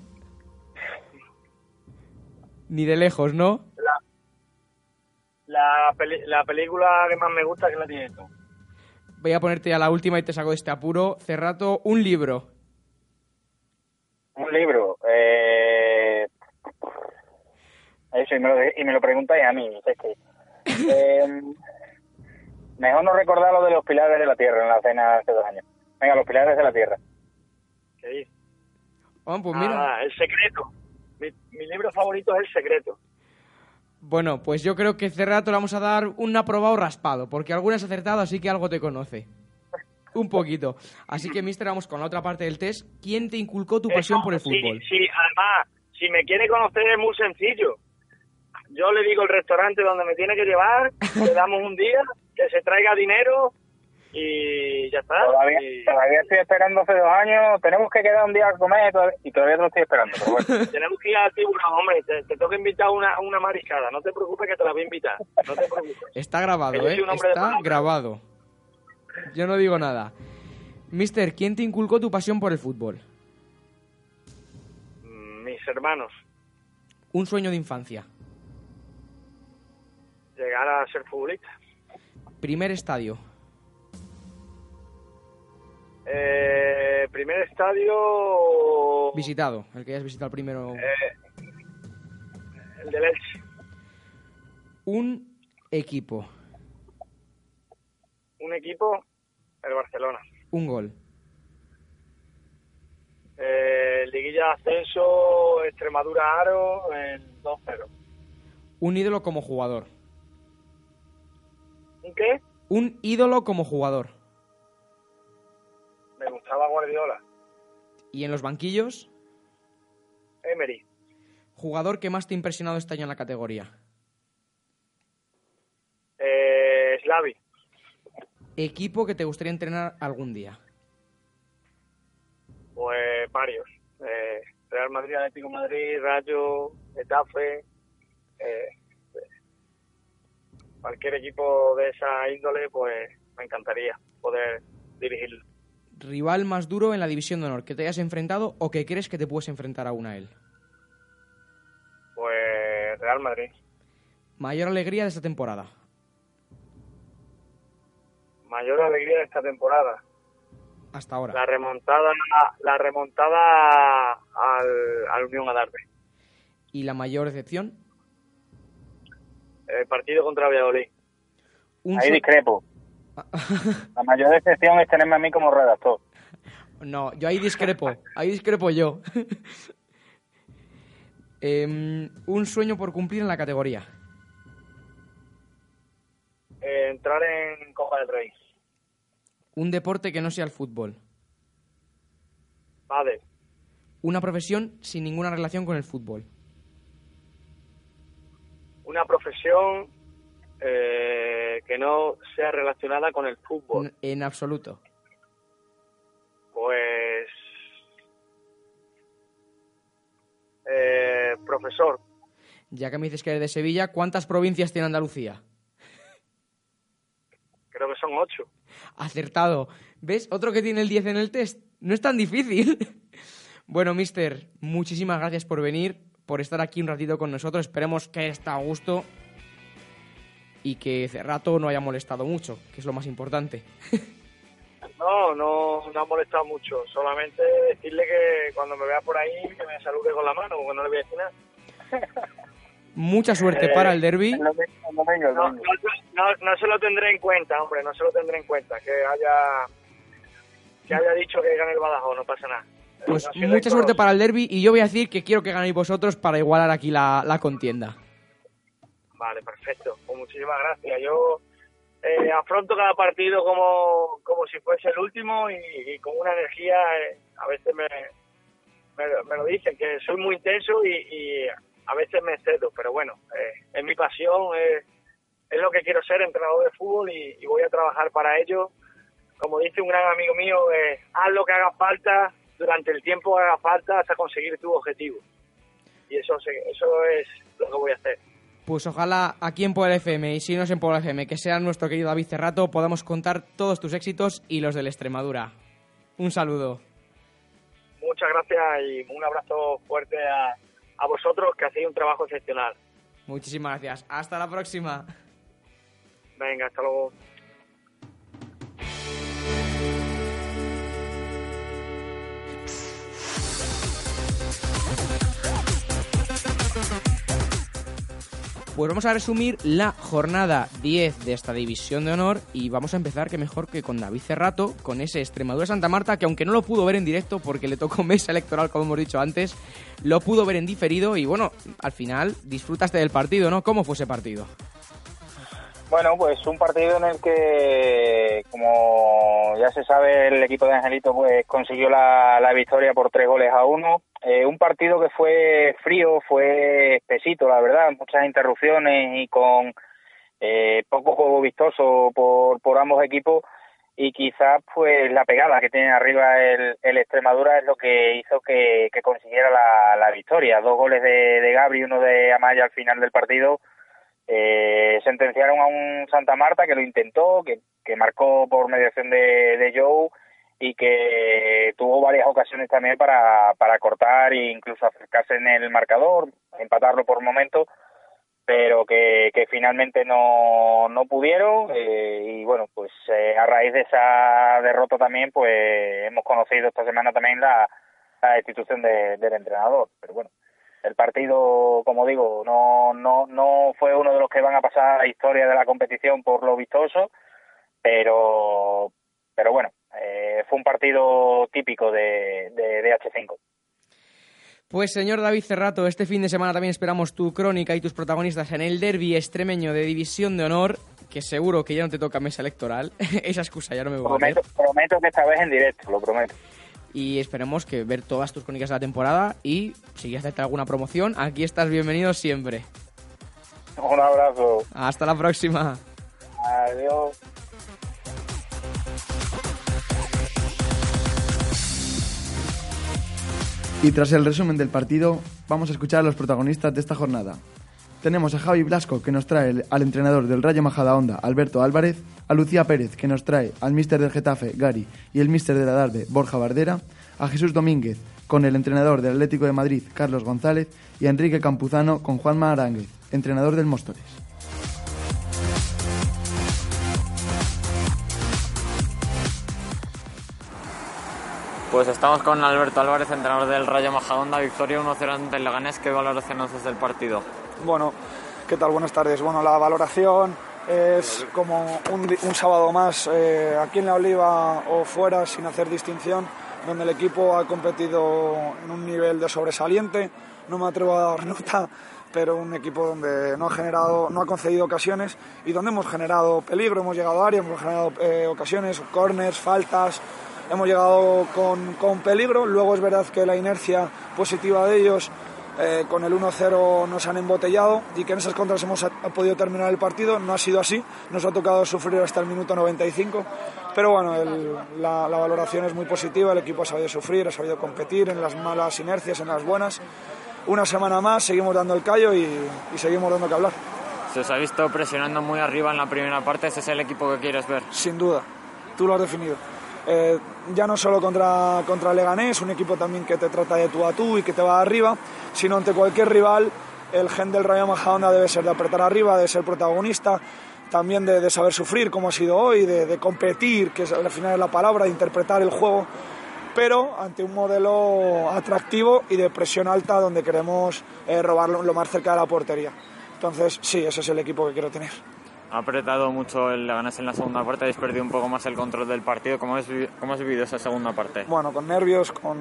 Ni de lejos, ¿no? La, peli- la película que más me gusta que la tienes tú. Voy a ponerte ya la última y te saco de este apuro. Cerrato, un libro. Un libro. Eh... Eso, y me, lo, y me lo preguntáis a mí. es que... Eh, mejor no recordar lo de los pilares de la tierra en la cena hace dos años. Venga, los pilares de la tierra. ¿Qué? Bueno, pues mira. Ah, El secreto. Mi, mi libro favorito es El secreto. Bueno, pues yo creo que Cerrato le vamos a dar un aprobado raspado, porque algunas has acertado, así que algo te conoce. Un poquito. Así que, mister, vamos con la otra parte del test. ¿Quién te inculcó tu pasión Eso, por el sí, fútbol? Sí, además, si me quiere conocer es muy sencillo. Yo le digo el restaurante donde me tiene que llevar, le damos un día, que se traiga dinero y ya está. Todavía, Y todavía estoy esperando hace dos años. Tenemos que quedar un día a comer todavía- y todavía no lo estoy esperando. Pero bueno. tenemos que ir a tiburón, hombre, te, te tengo que invitar una, una mariscada, no te preocupes que te la voy a invitar, no te preocupes. Está grabado, ¿eh? Está grabado. Yo no digo nada. Mister, ¿quién te inculcó tu pasión por el fútbol? Mm, Mis hermanos, Un sueño de infancia. llegar a ser futbolista. Primer estadio. Eh, primer estadio, Visitado. El que hayas visitado el primero. eh, el del Elche. Un equipo. Un equipo, el Barcelona. Un gol. Eh, Liguilla Ascenso, Extremadura Aro, el 2-0. Un ídolo como jugador. ¿Un qué? Un ídolo como jugador. Me gustaba Guardiola. Y en los banquillos, Emery. jugador que más te ha impresionado este año en la categoría. Eh, Slavi. Equipo que te gustaría entrenar algún día. Pues varios. Eh, Real Madrid, Atlético Madrid, Rayo, Getafe. eh, cualquier equipo de esa índole, pues me encantaría poder dirigirlo. Rival más duro en la división de honor que te hayas enfrentado o que crees que te puedes enfrentar aún a él. Pues Real Madrid. Mayor alegría de esta temporada. Mayor alegría de esta temporada. Hasta ahora. La remontada, la remontada al, al Unión Adarve. ¿Y la mayor decepción? El partido contra Valladolid. Un Ahí discrepo. La mayor decepción es tenerme a mí como redactor. No, yo ahí discrepo. Ahí discrepo yo. Em, un sueño por cumplir en la categoría. Eh, entrar en Copa del Rey. Un deporte que no sea el fútbol. Vale. Una profesión sin ninguna relación con el fútbol. Una profesión eh, que no sea relacionada con el fútbol. En absoluto. Pues. Eh, profesor. Ya que me dices que eres de Sevilla, ¿cuántas provincias tiene Andalucía? Creo que son ocho. Acertado. ¿Ves? Otro que tiene el 10 en el test. No es tan difícil. bueno, mister, muchísimas gracias por venir, por estar aquí un ratito con nosotros. Esperemos que haya estado a gusto y que Cerrato no haya molestado mucho, que es lo más importante. No, no, no ha molestado mucho. Solamente decirle que cuando me vea por ahí, que me salude con la mano, porque no le voy a decir nada. Mucha suerte Eh, para el derby. El domingo, el domingo, el No, domingo. no, no, no se lo tendré en cuenta, hombre, no se lo tendré en cuenta. Que haya, que haya dicho que gane el Badajoz, no pasa nada. Pues mucha suerte para el derby y yo voy a decir que quiero que ganéis vosotros para igualar aquí la, la contienda. Vale, perfecto. Pues muchísimas gracias. Yo eh, afronto cada partido como, como si fuese el último y, con una energía, eh, a veces me, me, me lo dicen, que soy muy intenso y, a veces me excedo, pero bueno, eh, es mi pasión, es, lo que quiero ser, entrenador de fútbol y, voy a trabajar para ello. Como dice un gran amigo mío, haz lo que haga falta durante el tiempo que haga falta hasta conseguir tu objetivo. Y eso, eso es lo que voy a hacer. Pues ojalá aquí en Puebla FM y si no es en Puebla FM, que sea nuestro querido David Cerrato, podamos contar todos tus éxitos y los del Extremadura. Un saludo. Muchas gracias y un abrazo fuerte a, a vosotros que hacéis un trabajo excepcional. Muchísimas gracias. Hasta la próxima. Venga, hasta luego. Pues vamos a resumir la jornada 10 de esta división de honor y vamos a empezar que mejor que con David Cerrato, con ese Extremadura Santa Marta que aunque no lo pudo ver en directo porque le tocó mesa electoral como hemos dicho antes, lo pudo ver en diferido y bueno, al final disfrutaste del partido, ¿no? ¿Cómo fue ese partido? Bueno, pues un partido en el que, como ya se sabe, el equipo de Angelito pues consiguió la, la victoria por tres goles a uno. Eh, un partido que fue frío, fue espesito, la verdad, muchas interrupciones y con eh, poco juego vistoso por, por ambos equipos y quizás pues la pegada que tiene arriba el, Extremadura es lo que hizo que, consiguiera la, la victoria. Dos goles de, de Gabri uno de Amaya al final del partido eh, sentenciaron a un Santa Marta que lo intentó, que, que marcó por mediación de, de Joe y que tuvo varias ocasiones también para, para cortar e incluso acercarse en el marcador, empatarlo por momentos, pero que, que finalmente no, no pudieron eh, y bueno, pues eh, a raíz de esa derrota también pues hemos conocido esta semana también la, la destitución de- del entrenador, pero bueno, el partido, como digo, no, no, no fue uno de los que van a pasar a la historia de la competición por lo vistoso, pero, pero bueno, eh, fue un partido típico de, de, de H5. Pues señor David Cerrato, este fin de semana también esperamos tu crónica y tus protagonistas en el derby extremeño de División de Honor, que seguro que ya no te toca mesa electoral. Esa excusa ya no me voy a. Prometo, prometo que esta vez en directo, lo prometo. Y esperemos que ver todas tus crónicas de la temporada y si quieres hacerte alguna promoción, aquí estás bienvenido siempre. Un abrazo. Hasta la próxima. Adiós. Y tras el resumen del partido, vamos a escuchar a los protagonistas de esta jornada. tenemos a Javi Blasco, que nos trae al entrenador del Rayo Majadahonda, Alberto Álvarez, a Lucía Pérez, que nos trae al míster del Getafe, Gary, y el míster de la Borja Bardera, a Jesús Domínguez, con el entrenador del Atlético de Madrid, Carlos González, y a Enrique Campuzano, con Juanma Aránguez, entrenador del Móstoles. Pues estamos con Alberto Álvarez, entrenador del Rayo Majadahonda, victoria 1-0 ante el Leganés. ¿Qué valoración haces del partido? Bueno, ¿qué tal? Buenas tardes. Bueno, la valoración es como un, un sábado más eh, aquí en la Oliva o fuera, sin hacer distinción, donde el equipo ha competido en un nivel de sobresaliente. No me atrevo a dar nota, pero un equipo donde no ha generado, no ha concedido ocasiones y donde hemos generado peligro, hemos llegado a área, hemos generado eh, ocasiones, corners, faltas, hemos llegado con, con, peligro. Luego es verdad que la inercia positiva de ellos eh, con el 1-0 nos han embotellado y que en esas contras hemos ha podido terminar el partido. No ha sido así, nos ha tocado sufrir hasta el minuto 95. Pero bueno, el, la, la, valoración es muy positiva, el equipo ha sabido sufrir, ha sabido competir en las malas inercias, en las buenas. Una semana más, seguimos dando el callo y, y seguimos dando que hablar. Se os ha visto presionando muy arriba en la primera parte, ¿ese es el equipo que quieres ver? Sin duda, tú lo has definido. Eh, ya no solo contra, contra Leganés, un equipo también que te trata de tú a tú y que te va arriba, sino ante cualquier rival, el gen del Rayo Majadahonda debe ser de apretar arriba, de ser protagonista, también de, saber sufrir, como ha sido hoy, de, de, competir, que es, al final es la palabra, de interpretar el juego, pero ante un modelo atractivo y de presión alta donde queremos eh, robarlo lo más cerca de la portería. Entonces, sí, ese es el equipo que quiero tener ha apretado mucho el Leganés en la segunda parte, habéis perdido un poco más el control del partido. ¿Cómo has, cómo has vivido esa segunda parte? Bueno, con nervios, con,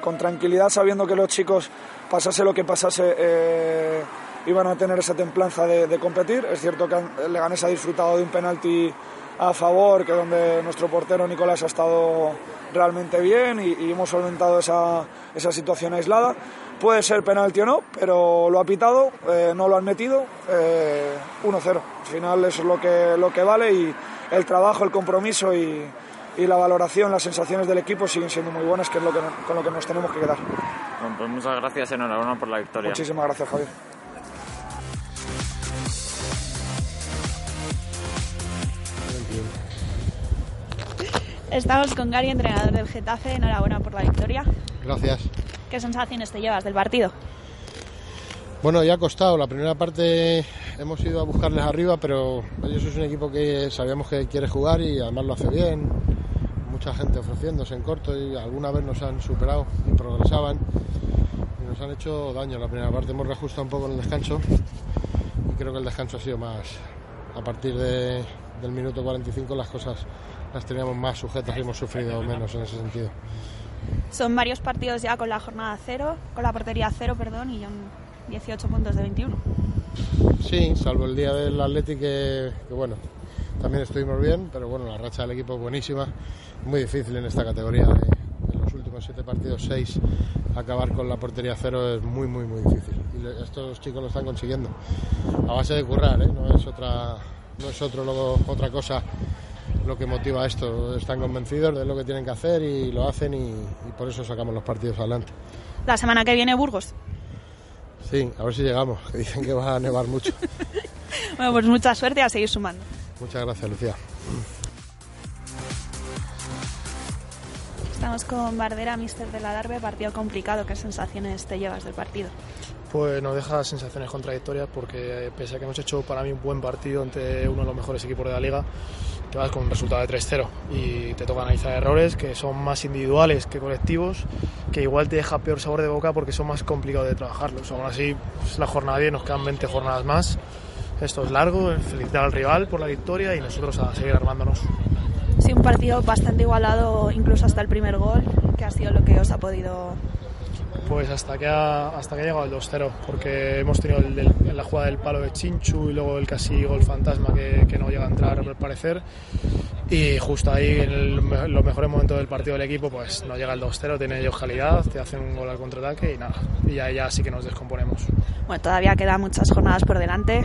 con tranquilidad, sabiendo que los chicos, pasase lo que pasase, eh, iban a tener esa templanza de, de, competir. Es cierto que el Leganés ha disfrutado de un penalti a favor, que donde nuestro portero Nicolás ha estado realmente bien y, y hemos solventado esa, esa situación aislada. Puede ser penalti o no, pero lo ha pitado, eh, no lo han metido, eh, 1-0. Al final eso es lo que, lo que vale y el trabajo, el compromiso y, y, la valoración, las sensaciones del equipo siguen siendo muy buenas, que es lo que, con lo que nos tenemos que quedar. Bueno, pues muchas gracias, enhorabuena por la victoria. Muchísimas gracias, Javier. Estamos con Gary, entrenador del Getafe. Enhorabuena por la victoria. Gracias. ¿Qué sensaciones te llevas del partido? Bueno, ya ha costado. La primera parte hemos ido a buscarles arriba, pero ellos es un equipo que sabíamos que quiere jugar y además lo hace bien. Mucha gente ofreciéndose en corto y alguna vez nos han superado y progresaban y nos han hecho daño. La primera parte hemos reajustado un poco en el descanso y creo que el descanso ha sido más. A partir de, del minuto 45 las cosas las teníamos más sujetas y hemos sufrido menos en ese sentido. Son varios partidos ya con la jornada cero, con la portería cero, perdón, y 18 puntos de 21. Sí, salvo el día del Atlético que, que, bueno, también estuvimos bien, pero bueno, la racha del equipo es buenísima, muy difícil en esta categoría. De, de los últimos siete partidos, seis, acabar con la portería cero es muy, muy, muy difícil. Y estos chicos lo están consiguiendo a base de currar, ¿eh? no es otra, no es otro, luego, otra cosa lo que motiva esto. Están convencidos de lo que tienen que hacer y lo hacen y, y, por eso sacamos los partidos adelante. La semana que viene Burgos. Sí, a ver si llegamos, que dicen que va a nevar mucho. bueno, pues mucha suerte a seguir sumando. Muchas gracias, Lucía. Estamos con Bardera, mister de la Darbe, partido complicado. ¿Qué sensaciones te llevas del partido? Pues nos deja sensaciones contradictorias porque pese a que hemos hecho para mí un buen partido ante uno de los mejores equipos de la liga, te vas con un resultado de 3-0 y te toca analizar errores que son más individuales que colectivos, que igual te deja peor sabor de boca porque son más complicados de trabajarlos. Aún así, pues, la jornada 10 nos quedan 20 jornadas más. Esto es largo, felicitar al rival por la victoria y nosotros a seguir armándonos. Sí, un partido bastante igualado incluso hasta el primer gol, que ha sido lo que os ha podido pues hasta que ha, hasta que ha llegado el 2-0, porque hemos tenido el, el, la jugada del palo de Chinchu y luego el casi gol fantasma que, que no llega a entrar al parecer. Y justo ahí, en el, los mejores momentos del partido del equipo, pues no llega el 2-0, tiene ellos calidad, te hacen un gol al contraataque y nada, y ya, ya sí que nos descomponemos. Bueno, todavía quedan muchas jornadas por delante,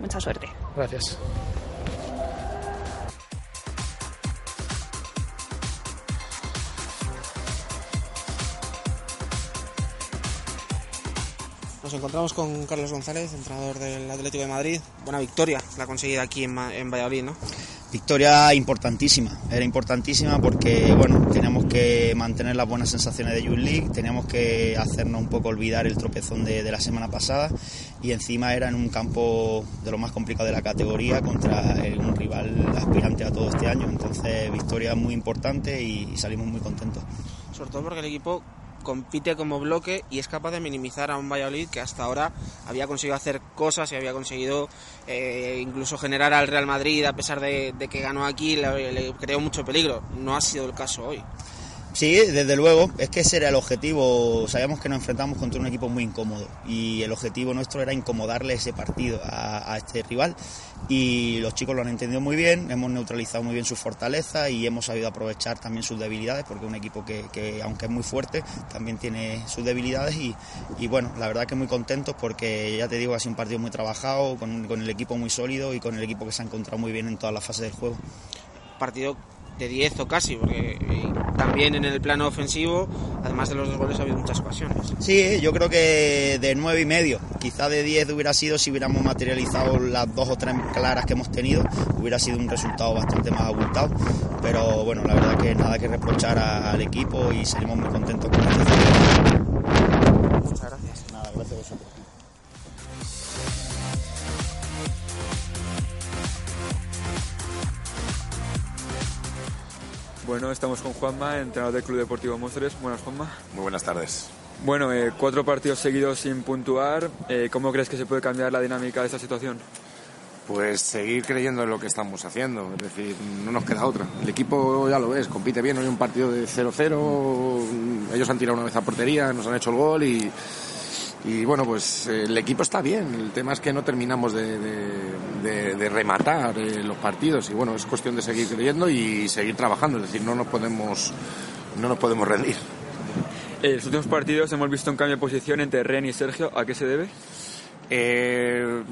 mucha suerte. Gracias. Encontramos con Carlos González, entrenador del Atlético de Madrid. Buena victoria la conseguida aquí en, en Valladolid, ¿no? Victoria importantísima, era importantísima porque bueno, teníamos que mantener las buenas sensaciones de Youth League, teníamos que hacernos un poco olvidar el tropezón de, de, la semana pasada y encima era en un campo de lo más complicado de la categoría contra un rival aspirante a todo este año, entonces victoria muy importante y, y salimos muy contentos. Sobre todo porque el equipo compite como bloque y es capaz de minimizar a un Valladolid que hasta ahora había conseguido hacer cosas y había conseguido eh, incluso generar al Real Madrid a pesar de, que ganó aquí le, creó mucho peligro. No ha sido el caso hoy Sí, desde luego, es que ese era el objetivo. Sabíamos que nos enfrentamos contra un equipo muy incómodo. Y el objetivo nuestro era incomodarle ese partido a, este rival. Y los chicos lo han entendido muy bien, hemos neutralizado muy bien sus fortalezas y hemos sabido aprovechar también sus debilidades porque un equipo que, que, aunque es muy fuerte también tiene sus debilidades. Y, y, bueno, la verdad que muy contentos porque ya te digo, ha sido un partido muy trabajado, con, con el equipo muy sólido y con el equipo que se ha encontrado muy bien en todas las fases del juego. Partido de 10 o casi, porque también en el plano ofensivo, además de los dos goles, ha habido muchas ocasiones. Sí, yo creo que de 9 y medio, quizá de 10 hubiera sido si hubiéramos materializado las dos o tres claras que hemos tenido, hubiera sido un resultado bastante más abultado, pero bueno, la verdad que nada que reprochar al equipo y salimos muy contentos con este Muchas gracias. Nada, gracias a vosotros. Bueno, estamos con Juanma, entrenador del Club Deportivo Móstoles. Buenas, Juanma. Muy buenas tardes. Bueno, eh, cuatro partidos seguidos sin puntuar. Eh, ¿Cómo crees que se puede cambiar la dinámica de esta situación? Pues seguir creyendo en lo que estamos haciendo, es decir, no nos queda otra. El equipo, ya lo ves, compite bien, hoy un partido de 0-0, ellos han tirado una vez a portería, nos han hecho el gol y, y bueno, pues el equipo está bien. El tema es que no terminamos de, rematar eh, los partidos y bueno, es cuestión de seguir creyendo y seguir trabajando. Es decir, no nos podemos, no nos podemos rendir. En los últimos partidos hemos visto un cambio de posición entre Ren y Sergio. ¿A qué se debe? Eh,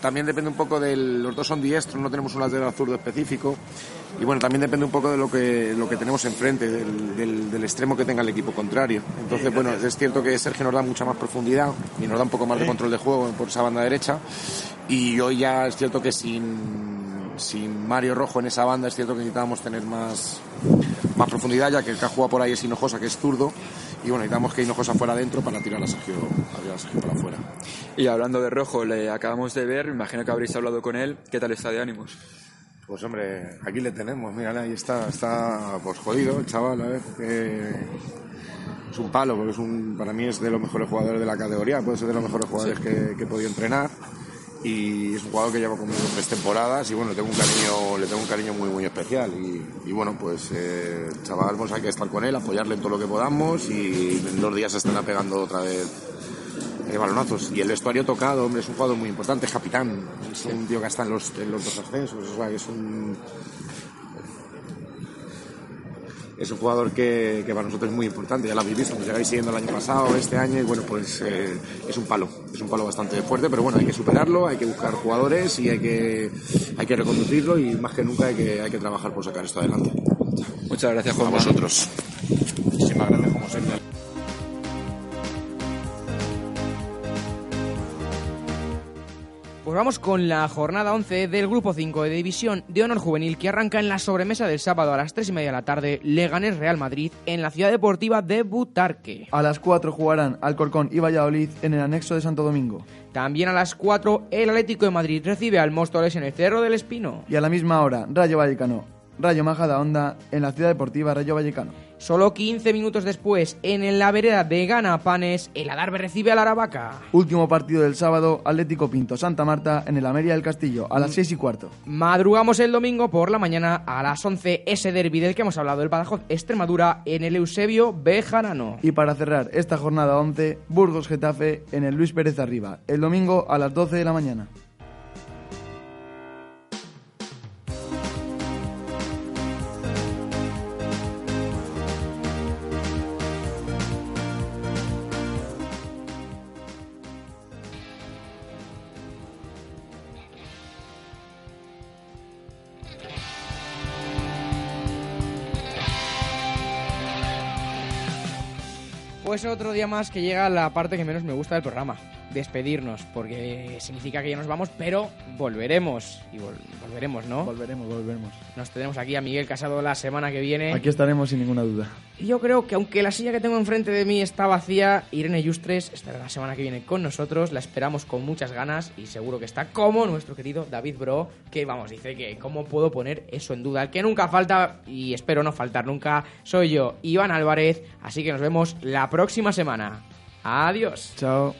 también depende un poco de los dos son diestros, no tenemos un lateral zurdo específico. Y bueno, también depende un poco de lo que, lo que tenemos enfrente, del, del, del extremo que tenga el equipo contrario. Entonces, bueno, es cierto que Sergio nos da mucha más profundidad y nos da un poco más de control de juego por esa banda derecha. Y hoy ya es cierto que sin, sin Mario Rojo en esa banda es cierto que necesitábamos tener más, más profundidad ya que el que ha jugado por ahí es Hinojosa que es zurdo y bueno, necesitamos que Hinojosa fuera adentro para tirar a Sergio, a tirar a Sergio para afuera. Y hablando de Rojo, le acabamos de ver, me imagino que habréis hablado con él, ¿qué tal está de ánimos? Pues hombre, aquí le tenemos, mira, ahí está, está pues jodido el chaval, a ver, eh, es un palo, porque es un, para mí es de los mejores jugadores de la categoría, puede ser de los mejores jugadores sí. que, que he podido entrenar y es un jugador que lleva conmigo tres temporadas y bueno, le tengo un cariño, le tengo un cariño muy muy especial y, y bueno, pues eh, chaval, pues hay que estar con él, apoyarle en todo lo que podamos y en dos días se estará pegando otra vez eh, balonazos. Y el vestuario tocado, hombre, es un jugador muy importante, es capitán, es un tío que está en los, en los dos ascensos, o sea, es un es un jugador que, que, para nosotros es muy importante, ya lo habéis visto, nos llegáis siguiendo el año pasado, este año, y bueno, pues eh, es un palo, es un palo bastante fuerte, pero bueno, hay que superarlo, hay que buscar jugadores y hay que, hay que reconducirlo y más que nunca hay que, hay que trabajar por sacar esto adelante. Muchas gracias, Juan. A vosotros. Muchísimas gracias, como siempre. Pues vamos con la jornada 11 del Grupo 5 de División de Honor Juvenil que arranca en la sobremesa del sábado a las 3 y media de la tarde Leganés Real Madrid en la ciudad deportiva de Butarque. A las 4 jugarán Alcorcón y Valladolid en el anexo de Santo Domingo. También a las 4 el Atlético de Madrid recibe al Móstoles en el Cerro del Espino. Y a la misma hora Rayo Vallecano, Rayo Majada Honda en la ciudad deportiva Rayo Vallecano. Solo 15 minutos después, en la vereda de Ganapanes, el Adarve recibe al Aravaca. Último partido del sábado, Atlético Pinto Santa Marta en el Ameria del Castillo, a las 6 y cuarto. Madrugamos el domingo por la mañana a las 11, ese derbi del que hemos hablado, el Badajoz Extremadura en el Eusebio Bejarano. Y para cerrar esta jornada 11, Burgos Getafe en el Luis Pérez Arriba, el domingo a las 12 de la mañana. Pues otro día más que llega la parte que menos me gusta del programa. Despedirnos, porque significa que ya nos vamos, pero volveremos. Y vol- volveremos, ¿no? Volveremos, volveremos. Nos tenemos aquí a Miguel Casado la semana que viene. Aquí estaremos sin ninguna duda. Y yo creo que aunque la silla que tengo enfrente de mí está vacía, Irene Yustres estará la semana que viene con nosotros. La esperamos con muchas ganas y seguro que está como nuestro querido David Bro, que vamos, dice que cómo puedo poner eso en duda. El que nunca falta, y espero no faltar nunca, soy yo, Iván Álvarez. Así que nos vemos la próxima semana. Adiós. Chao.